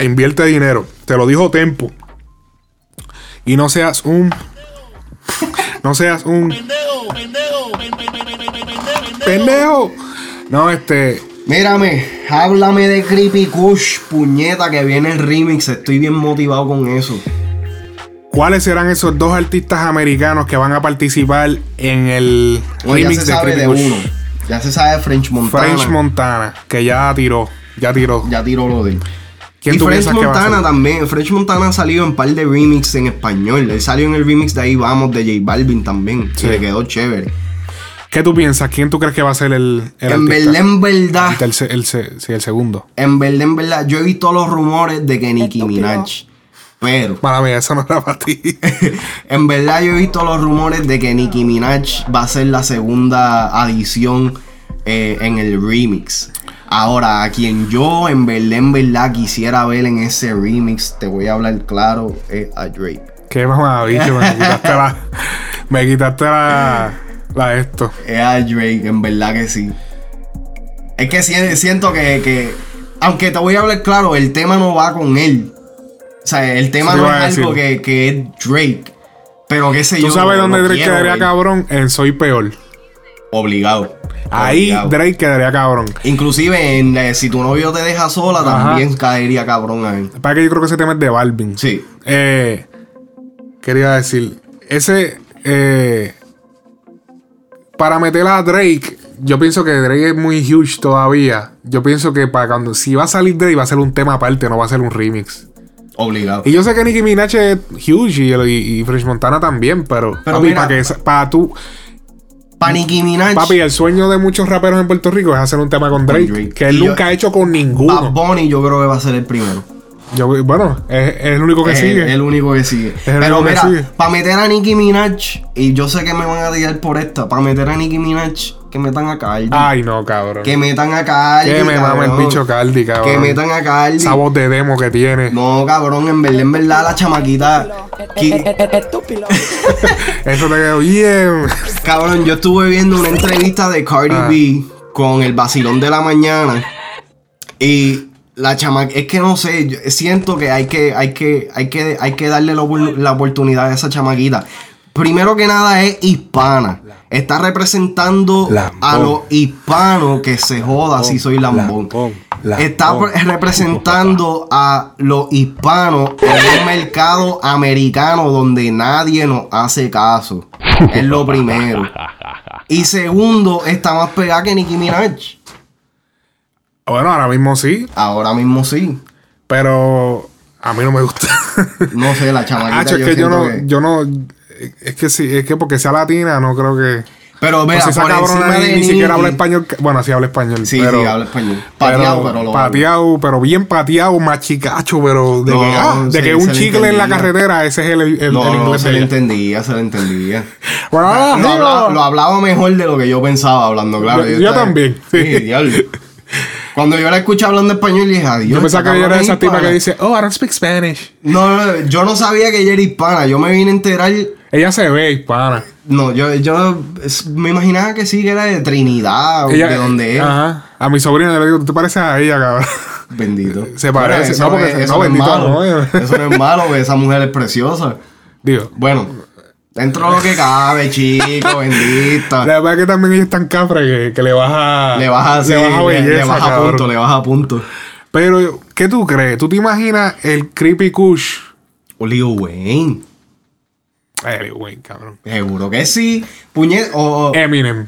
[SPEAKER 2] invierte dinero. Te lo dijo Tempo. Y no seas un. No seas un. Pendejo. No, este.
[SPEAKER 3] Mírame, háblame de Creepy Kush, puñeta, que viene el remix. Estoy bien motivado con eso.
[SPEAKER 2] ¿Cuáles serán esos dos artistas americanos que van a participar en el
[SPEAKER 3] Bueno, ya
[SPEAKER 2] remix
[SPEAKER 3] se
[SPEAKER 2] de
[SPEAKER 3] sabe
[SPEAKER 2] Creepy
[SPEAKER 3] de
[SPEAKER 2] Kush?
[SPEAKER 3] uno. Ya se sabe French Montana.
[SPEAKER 2] French Montana, que ya tiró. Ya tiró.
[SPEAKER 3] Ya tiró lo de él.
[SPEAKER 2] ¿Quién
[SPEAKER 3] y
[SPEAKER 2] tú
[SPEAKER 3] French
[SPEAKER 2] piensas que va a
[SPEAKER 3] Montana
[SPEAKER 2] ser?
[SPEAKER 3] también. French Montana ha salido en un par de remix en español. Él salió en el remix de Ahí Vamos de J Balvin también.
[SPEAKER 2] Sí.
[SPEAKER 3] Y le quedó chévere.
[SPEAKER 2] ¿Qué tú piensas? ¿Quién tú crees que va a ser el, el
[SPEAKER 3] en
[SPEAKER 2] artista?
[SPEAKER 3] verdad, en verdad,
[SPEAKER 2] El, el sí, el segundo.
[SPEAKER 3] en verdad, en verdad, yo he visto los rumores de que Nicki Minaj. Pero,
[SPEAKER 2] Mala mía, eso no era para ti.
[SPEAKER 3] en verdad, yo he visto los rumores de que Nicki Minaj va a ser la segunda adición eh, en el remix. Ahora, a quien yo en verdad, en verdad quisiera ver en ese remix, te voy a hablar claro, es a Drake.
[SPEAKER 2] Qué mamabicho, me quitaste la. Me quitaste la. La esto.
[SPEAKER 3] Es a Drake, en verdad que sí. Es que si- siento que, que- Aunque te voy a hablar claro, el tema no va con él. O sea, el tema no es algo que, que es Drake. Pero qué sé yo.
[SPEAKER 2] ¿Tú sabes dónde Drake
[SPEAKER 3] quiero
[SPEAKER 2] quedaría cabrón? En Soy Peor.
[SPEAKER 3] Obligado.
[SPEAKER 2] Ahí
[SPEAKER 3] Obligado.
[SPEAKER 2] Drake quedaría cabrón.
[SPEAKER 3] Inclusive en eh, Si tu novio te deja sola,
[SPEAKER 2] Ajá.
[SPEAKER 3] también caería cabrón ahí.
[SPEAKER 2] Para que yo creo que ese tema es de Balvin.
[SPEAKER 3] Sí.
[SPEAKER 2] Eh, quería decir, ese. eh, para meter a Drake, yo pienso que Drake es muy huge todavía. Yo pienso que para cuando. Si va a salir Drake, va a ser un tema aparte, no va a ser un remix.
[SPEAKER 3] Obligado.
[SPEAKER 2] Y yo sé que Nicki Minaj es huge y, y, y French Montana también, pero,
[SPEAKER 3] Pero
[SPEAKER 2] papi,
[SPEAKER 3] mira-
[SPEAKER 2] para que para tú,
[SPEAKER 3] Para Nicki Minaj,
[SPEAKER 2] papi, el sueño de muchos raperos en Puerto Rico es hacer un tema con Drake,
[SPEAKER 3] Drake.
[SPEAKER 2] que él
[SPEAKER 3] Y yo-
[SPEAKER 2] nunca ha hecho con
[SPEAKER 3] Bad
[SPEAKER 2] ninguno.
[SPEAKER 3] Bunny yo creo que va a ser el primero.
[SPEAKER 2] Yo, bueno, es, es el único que
[SPEAKER 3] Es
[SPEAKER 2] sigue.
[SPEAKER 3] el, el único que sigue.
[SPEAKER 2] el
[SPEAKER 3] Pero
[SPEAKER 2] único que
[SPEAKER 3] mira,
[SPEAKER 2] sigue.
[SPEAKER 3] para meter a Nicki Minaj, y yo sé que me van a tirar por esta, para meter a Nicki Minaj, que metan a Cardi.
[SPEAKER 2] Ay, no, cabrón.
[SPEAKER 3] Que metan a Cardi.
[SPEAKER 2] Que me mama el bicho Cardi, cabrón.
[SPEAKER 3] Que metan a Cardi.
[SPEAKER 2] Esa voz de demo que tiene.
[SPEAKER 3] No, cabrón, en verdad, en verdad, la chamaquita. que-
[SPEAKER 1] Estúpido.
[SPEAKER 2] Eso te quedó bien.
[SPEAKER 3] cabrón, yo estuve viendo una entrevista de Cardi
[SPEAKER 2] Ah.
[SPEAKER 3] B con el vacilón de la mañana. Y la chamaquita. Es que no sé, yo siento que hay que, hay que, hay que, hay que darle la, opor- la oportunidad a esa chamaquita. primero que nada es hispana. Está representando
[SPEAKER 9] Lambón.
[SPEAKER 3] a los hispanos que se joda si soy lambón. Está pre- representando a los hispanos en un mercado americano donde nadie nos hace caso. Es lo primero. Y segundo, está más pegada que Nicki Minaj.
[SPEAKER 2] Bueno, ahora mismo sí,
[SPEAKER 3] Ahora mismo sí.
[SPEAKER 2] pero a mí no me gusta.
[SPEAKER 3] No sé, la chamaquita.
[SPEAKER 2] Es
[SPEAKER 3] yo
[SPEAKER 2] que yo no,
[SPEAKER 3] que-
[SPEAKER 2] yo no, es que sí, es que porque sea latina, no creo que.
[SPEAKER 3] Pero
[SPEAKER 2] O
[SPEAKER 3] vea,
[SPEAKER 2] si esa
[SPEAKER 3] por
[SPEAKER 2] cabrona
[SPEAKER 3] encima
[SPEAKER 2] ni,
[SPEAKER 3] de
[SPEAKER 2] ni siquiera habla español. Bueno, sí habla español.
[SPEAKER 3] Sí,
[SPEAKER 2] pero,
[SPEAKER 3] sí, habla español. Pateado, pero lo
[SPEAKER 2] Pateado, pero bien pateado, machicacho, pero de
[SPEAKER 3] No,
[SPEAKER 2] que, ah, de
[SPEAKER 3] se-
[SPEAKER 2] que un chicle en la carretera, ese es el, el, el
[SPEAKER 3] No, se le entendía, se le entendía.
[SPEAKER 2] Bueno,
[SPEAKER 3] lo, hablaba, lo hablaba mejor de lo que yo pensaba hablando, claro.
[SPEAKER 2] Yo- yo
[SPEAKER 3] estaba-
[SPEAKER 2] también,
[SPEAKER 3] Sí,
[SPEAKER 2] sí.
[SPEAKER 3] diablo. Cuando yo la escuché hablando español, dije, adiós.
[SPEAKER 2] Yo pensaba que ella era esa
[SPEAKER 3] es
[SPEAKER 2] tipa que dice, oh, I don't speak Spanish.
[SPEAKER 3] No, no, yo no sabía que ella era hispana. Yo me vine a enterar.
[SPEAKER 2] Ella se ve hispana.
[SPEAKER 3] No, yo, yo me imaginaba que sí, que era de Trinidad o
[SPEAKER 2] Ella,
[SPEAKER 3] de donde es.
[SPEAKER 2] Ajá. A mi sobrina yo le digo, tú te pareces a ella, cabrón.
[SPEAKER 3] Bendito.
[SPEAKER 2] Se parece.
[SPEAKER 3] eso
[SPEAKER 2] No, porque-
[SPEAKER 3] es-
[SPEAKER 2] no,
[SPEAKER 3] es
[SPEAKER 2] bendito,
[SPEAKER 3] malo.
[SPEAKER 2] eh.
[SPEAKER 3] Eso no es malo, esa mujer es preciosa.
[SPEAKER 2] Digo.
[SPEAKER 3] Bueno, dentro de lo que cabe, chico, bendita.
[SPEAKER 2] La verdad es que también ella es tan cafre que, que le baja.
[SPEAKER 3] Le baja, sí,
[SPEAKER 2] le baja
[SPEAKER 3] le-
[SPEAKER 2] belleza.
[SPEAKER 3] le baja
[SPEAKER 2] cabrón.
[SPEAKER 3] punto, le baja punto.
[SPEAKER 2] Pero, ¿qué tú crees? ¿Tú te imaginas el creepy kush?
[SPEAKER 3] Lil Wayne.
[SPEAKER 2] Ay, güey, cabrón.
[SPEAKER 3] Seguro que sí. Puñet. O. o-
[SPEAKER 2] Eminem.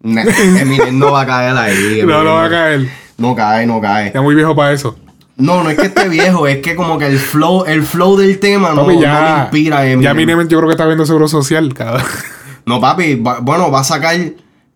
[SPEAKER 3] Nah, Eminem no va a caer ahí.
[SPEAKER 2] No,
[SPEAKER 3] Eminem
[SPEAKER 2] no va a caer.
[SPEAKER 3] No cae, no cae.
[SPEAKER 2] Ya muy viejo para eso.
[SPEAKER 3] No, no es que esté viejo, es que como que el flow, el flow del tema no,
[SPEAKER 2] Papi,
[SPEAKER 3] no
[SPEAKER 2] ya.
[SPEAKER 3] me inspira a Eminem.
[SPEAKER 2] Ya Eminem yo creo que está viendo seguro social, cabrón.
[SPEAKER 3] No, papi, va- bueno, va a sacar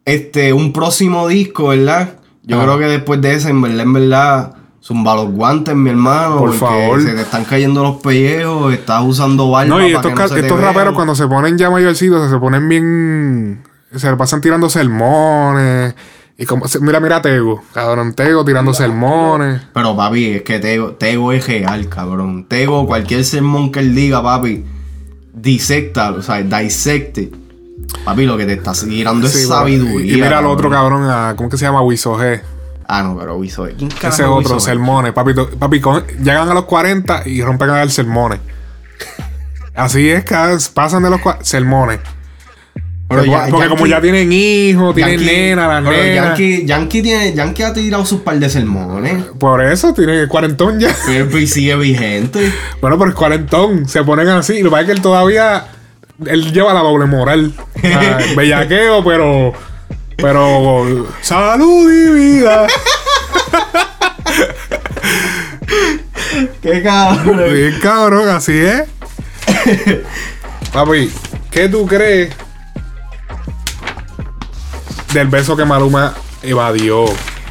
[SPEAKER 3] este un próximo disco, ¿verdad? Yo
[SPEAKER 2] Ah.
[SPEAKER 3] creo que después de ese, en verdad, en verdad, zumba los guantes, mi hermano.
[SPEAKER 2] Por
[SPEAKER 3] porque
[SPEAKER 2] favor.
[SPEAKER 3] Se te están cayendo los pellejos, estás usando barba
[SPEAKER 2] No, y estos,
[SPEAKER 3] que no te
[SPEAKER 2] estos
[SPEAKER 3] vean.
[SPEAKER 2] raperos cuando se ponen ya mayorcitos, se ponen bien. Se pasan tirando sermones. Y como, mira, mira a Tego. Cabrón, Tego tirando sermones.
[SPEAKER 3] Pero papi, es que Tego, Tego es real, cabrón. Tego, cualquier sermón que él diga, papi, disecta, o sea, dissecte. Papi, lo que te está tirando
[SPEAKER 2] Sí,
[SPEAKER 3] es sabiduría.
[SPEAKER 2] Y, mira al otro
[SPEAKER 3] cabrón.
[SPEAKER 2] a- ¿cómo que se llama? Wiso G.
[SPEAKER 3] Ah, no, pero Wiso. ¿Quién carajo
[SPEAKER 2] Ese
[SPEAKER 3] es
[SPEAKER 2] otro, sermones. Papi, papi con- llegan a los 40 y rompen a dar sermones. Así es, cada, pasan de los sermones.
[SPEAKER 3] Pero
[SPEAKER 2] porque
[SPEAKER 3] ya-
[SPEAKER 2] porque como ya tienen hijos, tienen
[SPEAKER 3] Yankee-
[SPEAKER 2] nena, las nenas.
[SPEAKER 3] Yankee, Yankee, tiene, Yankee ha tirado sus par de sermones.
[SPEAKER 2] Por eso tiene el cuarentón ya.
[SPEAKER 3] Pues, sigue vigente.
[SPEAKER 2] Bueno, pero es cuarentón. Se ponen así. Y lo que pasa es que él todavía. Él lleva la doble moral. Ah, bellaqueo, pero. Pero. Salud y vida.
[SPEAKER 3] Qué cabrón.
[SPEAKER 2] Bien cabrón, así es. Papi, ¿qué tú crees del beso que Maluma evadió?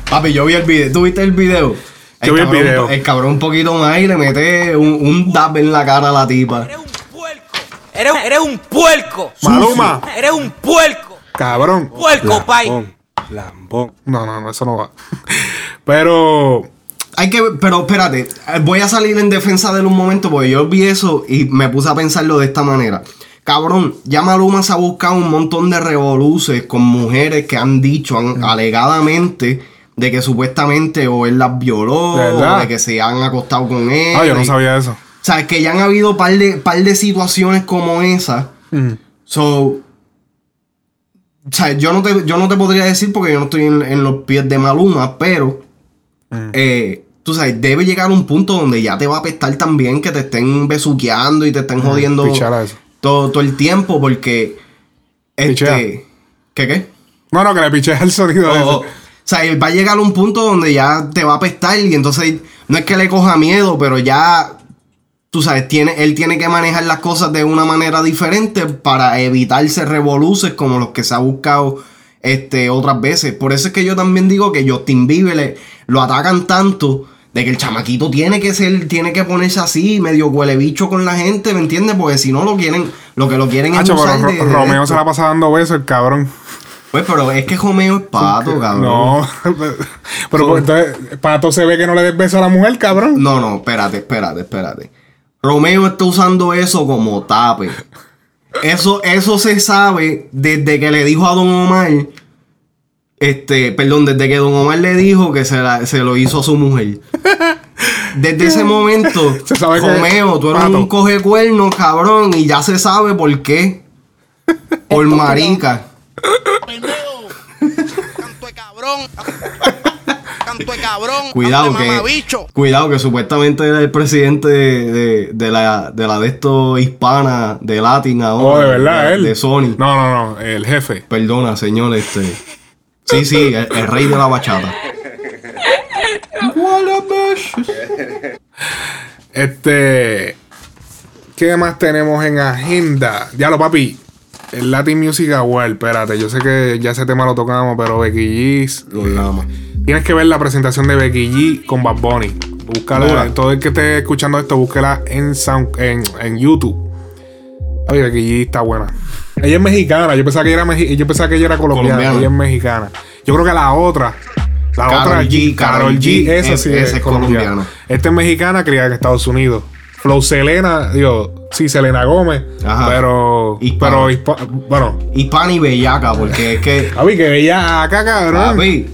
[SPEAKER 3] Papi, yo vi el video. ¿Tú viste el video?
[SPEAKER 2] Yo vi el
[SPEAKER 3] cabrón-
[SPEAKER 2] video.
[SPEAKER 3] El cabrón un poquito más y le mete un, un dab en la cara a la tipa.
[SPEAKER 10] Eres, eres un puerco.
[SPEAKER 2] Maluma,
[SPEAKER 10] Eres un puerco.
[SPEAKER 2] cabrón.
[SPEAKER 10] Puerco, pai.
[SPEAKER 9] Lambón, lambón.
[SPEAKER 2] No, no, no, eso no va. Pero.
[SPEAKER 3] Hay que, pero espérate, voy a salir en defensa de él un momento porque yo vi eso y me puse a pensarlo de esta manera. Cabrón, ya Maluma se ha buscado un montón de revoluces con mujeres que han dicho han- alegadamente de que supuestamente o él las violó o de que se han acostado con él.
[SPEAKER 2] Ah, yo no
[SPEAKER 3] y-
[SPEAKER 2] sabía eso.
[SPEAKER 3] O sea, que ya han habido par de, par de situaciones como esa.
[SPEAKER 2] Mm.
[SPEAKER 3] So, o sea, yo no te, yo no te podría decir porque yo no estoy en, en los pies de Maluma, pero
[SPEAKER 2] Mm.
[SPEAKER 3] eh, tú sabes, debe llegar un punto donde ya te va a apestar también que te estén besuqueando y te estén jodiendo
[SPEAKER 2] Pichar a eso.
[SPEAKER 3] Todo, todo el tiempo porque
[SPEAKER 2] Pichea.
[SPEAKER 3] este ¿qué qué?
[SPEAKER 2] No, no, que le piché el sonido de
[SPEAKER 3] O-
[SPEAKER 2] eso.
[SPEAKER 3] o sea, va a llegar un punto donde ya te va a apestar y entonces no es que le coja miedo, pero ya tú sabes, tiene, él tiene que manejar las cosas de una manera diferente para evitarse revoluces como los que se ha buscado este, otras veces. Por eso es que yo también digo que Justin Bieber le- lo atacan tanto de que el chamaquito tiene que ser, tiene que ponerse así, medio huele bicho con la gente, ¿me entiendes? Porque si no lo quieren, lo que lo quieren es
[SPEAKER 2] Hacho, pero
[SPEAKER 3] usar
[SPEAKER 2] Ro-
[SPEAKER 3] de- de
[SPEAKER 2] Romeo
[SPEAKER 3] esto.
[SPEAKER 2] se la pasa dando besos, el cabrón.
[SPEAKER 3] Pues, pero es que Romeo es pato, cabrón.
[SPEAKER 2] No. pero pues, entonces, Pato se ve que no le des beso a la mujer, cabrón.
[SPEAKER 3] No, no, espérate, espérate, espérate. Romeo está usando eso como tape. Eso, eso se sabe desde que le dijo a Don Omar. Este, perdón, desde que Don Omar le dijo que se, la- se lo hizo a su mujer. Desde ese momento,
[SPEAKER 2] Se sabe que-
[SPEAKER 3] Romeo, tú eres
[SPEAKER 2] Pato.
[SPEAKER 3] un coge cuerno, cabrón, y ya se sabe por qué. Por marica. Cuidado que, cuidado que supuestamente era el presidente de, de- de la de la de esto hispana, de Latin ahora.
[SPEAKER 2] Oh, de verdad,
[SPEAKER 3] de,
[SPEAKER 2] él.
[SPEAKER 3] de Sony.
[SPEAKER 2] No, no, no, el jefe.
[SPEAKER 3] Perdona, señor, este. Sí, sí, el, el rey de la bachata.
[SPEAKER 2] Este. ¿Qué más tenemos en agenda? Ya lo, papi. El Latin Music Award, espérate. Yo sé que ya ese tema lo tocamos, pero Becky G.
[SPEAKER 3] Lo llama.
[SPEAKER 2] Tienes que ver la presentación de Becky G con Bad Bunny. Búscala.
[SPEAKER 3] Dura.
[SPEAKER 2] Todo el que esté escuchando esto, búsquela en, Sound- en, en YouTube. Oye, Becky G está buena. Ella es mexicana. Yo pensaba que ella era, yo pensaba que ella era colombiana.
[SPEAKER 3] Colombiana.
[SPEAKER 2] Ella es mexicana. Yo creo que la otra. La
[SPEAKER 3] Karol
[SPEAKER 2] otra
[SPEAKER 3] G,
[SPEAKER 2] Carol G,
[SPEAKER 3] G,
[SPEAKER 2] esa
[SPEAKER 3] es-
[SPEAKER 2] sí es,
[SPEAKER 3] es
[SPEAKER 2] colombiana.
[SPEAKER 3] colombiana.
[SPEAKER 2] Esta es mexicana, criada en Estados Unidos. Flow Selena, digo, sí, Selena Gómez.
[SPEAKER 3] Ajá.
[SPEAKER 2] Pero.
[SPEAKER 3] Hispana.
[SPEAKER 2] Pero, hispa- bueno.
[SPEAKER 3] Hispana y bellaca, porque es que.
[SPEAKER 2] Papi, que ella acá, cabrón.
[SPEAKER 3] Papi,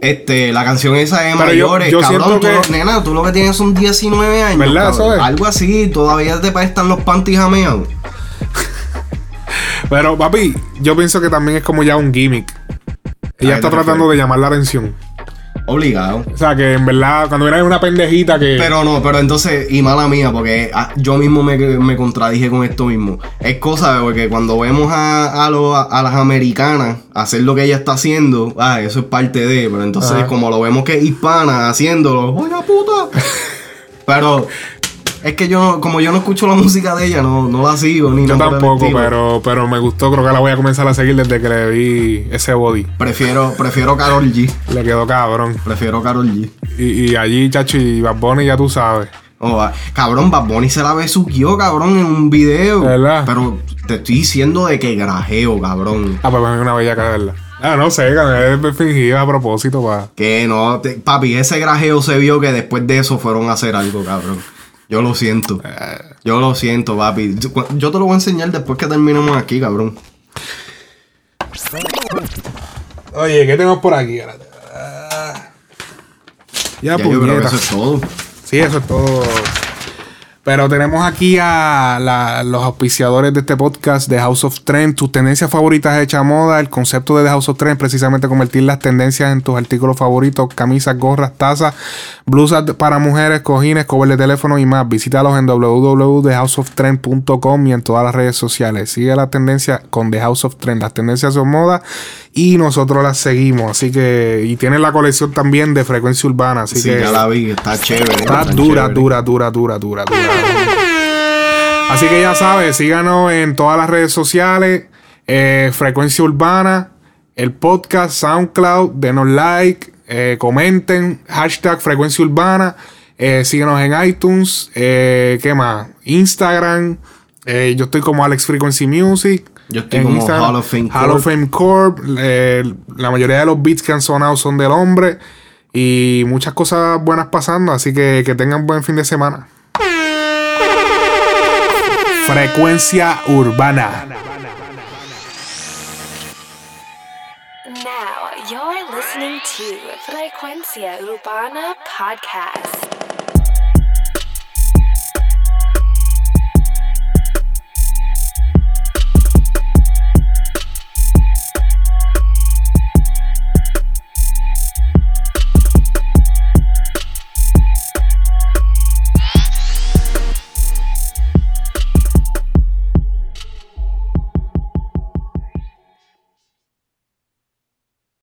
[SPEAKER 3] este, la canción esa de
[SPEAKER 2] Pero yo-
[SPEAKER 3] mayores,
[SPEAKER 2] yo
[SPEAKER 3] cabrón, tú
[SPEAKER 2] que-
[SPEAKER 3] nena, tú lo que tienes son 19 años.
[SPEAKER 2] ¿Verdad?
[SPEAKER 3] cabrón.
[SPEAKER 2] Eso es.
[SPEAKER 3] Algo así, todavía te prestan los panties jameados.
[SPEAKER 2] Pero, papi, yo pienso que también es como ya un gimmick. Ella
[SPEAKER 3] ¿A
[SPEAKER 2] está tratando de llamar la atención.
[SPEAKER 3] Obligado.
[SPEAKER 2] O sea, que en verdad, cuando era una pendejita que.
[SPEAKER 3] Pero no, pero entonces, y mala mía, porque ah, yo mismo me, me contradije con esto mismo. Es cosa porque cuando vemos a, a, lo- a las americanas hacer lo que ella está haciendo, ah, eso es parte de, pero entonces
[SPEAKER 2] Ajá.
[SPEAKER 3] como lo vemos que es hispana haciéndolo, ¡oye puta! pero es que yo, como yo no escucho la música de ella, no, no la sigo ni
[SPEAKER 2] yo tampoco, pero, pero me gustó. Creo que la voy a comenzar a seguir desde que le vi ese body.
[SPEAKER 3] Prefiero, prefiero Carol G.
[SPEAKER 2] Le quedó cabrón.
[SPEAKER 3] Prefiero Carol G.
[SPEAKER 2] Y, y allí, chacho, y Bad Bunny, ya tú sabes.
[SPEAKER 3] Oh, cabrón, Bad Bunny se la besuqueó, cabrón, en un video.
[SPEAKER 2] ¿Verdad?
[SPEAKER 3] Pero te estoy diciendo de que grajeo, cabrón.
[SPEAKER 2] Ah, pues es una bella verla. Ah, no sé, cabrón, es fingida a propósito para.
[SPEAKER 3] Que no, te- papi, ese grajeo se vio que después de eso fueron a hacer algo, cabrón. Yo lo siento. Yo lo siento, papi. Yo, te lo voy a enseñar después que terminemos aquí, cabrón.
[SPEAKER 2] Oye, ¿qué tenemos por aquí? Ah. Ya,
[SPEAKER 3] Ya yo creo que eso es todo.
[SPEAKER 2] Sí, eso es todo. Pero tenemos aquí a la- los auspiciadores de este podcast de House of Trend, tus tendencias favoritas hecha moda. El concepto de The House of Trend es precisamente convertir las tendencias en tus artículos favoritos, camisas, gorras, tazas, blusas para mujeres, cojines, cover de teléfono y más. Visítalos en www.thehouseoftrend.com y en todas las redes sociales. Sigue la tendencia con The House of Trend. Las tendencias son moda y nosotros las seguimos. Así que, y tienen la colección también de frecuencia urbana. Así
[SPEAKER 3] Sí,
[SPEAKER 2] que
[SPEAKER 3] ya la vi, está chévere.
[SPEAKER 2] Está
[SPEAKER 3] está
[SPEAKER 2] dura,
[SPEAKER 3] chévere.
[SPEAKER 2] dura, dura, dura, dura, dura. Así que ya sabes, síganos en todas las redes sociales, eh, Frecuencia Urbana, el podcast, SoundCloud, denos like, eh, comenten, hashtag Frecuencia Urbana, eh, síguenos en iTunes, eh, ¿qué más? Instagram, yo estoy como Alex Frequency Music.
[SPEAKER 3] Yo estoy como Hall of Fame
[SPEAKER 2] Hall of
[SPEAKER 3] Corp.
[SPEAKER 2] Fame Corp. la mayoría de los beats que han sonado son del hombre. Y muchas cosas buenas pasando. Así que que tengan buen fin de semana. Frecuencia urbana.
[SPEAKER 1] Now you're listening to Frecuencia Urbana Podcast.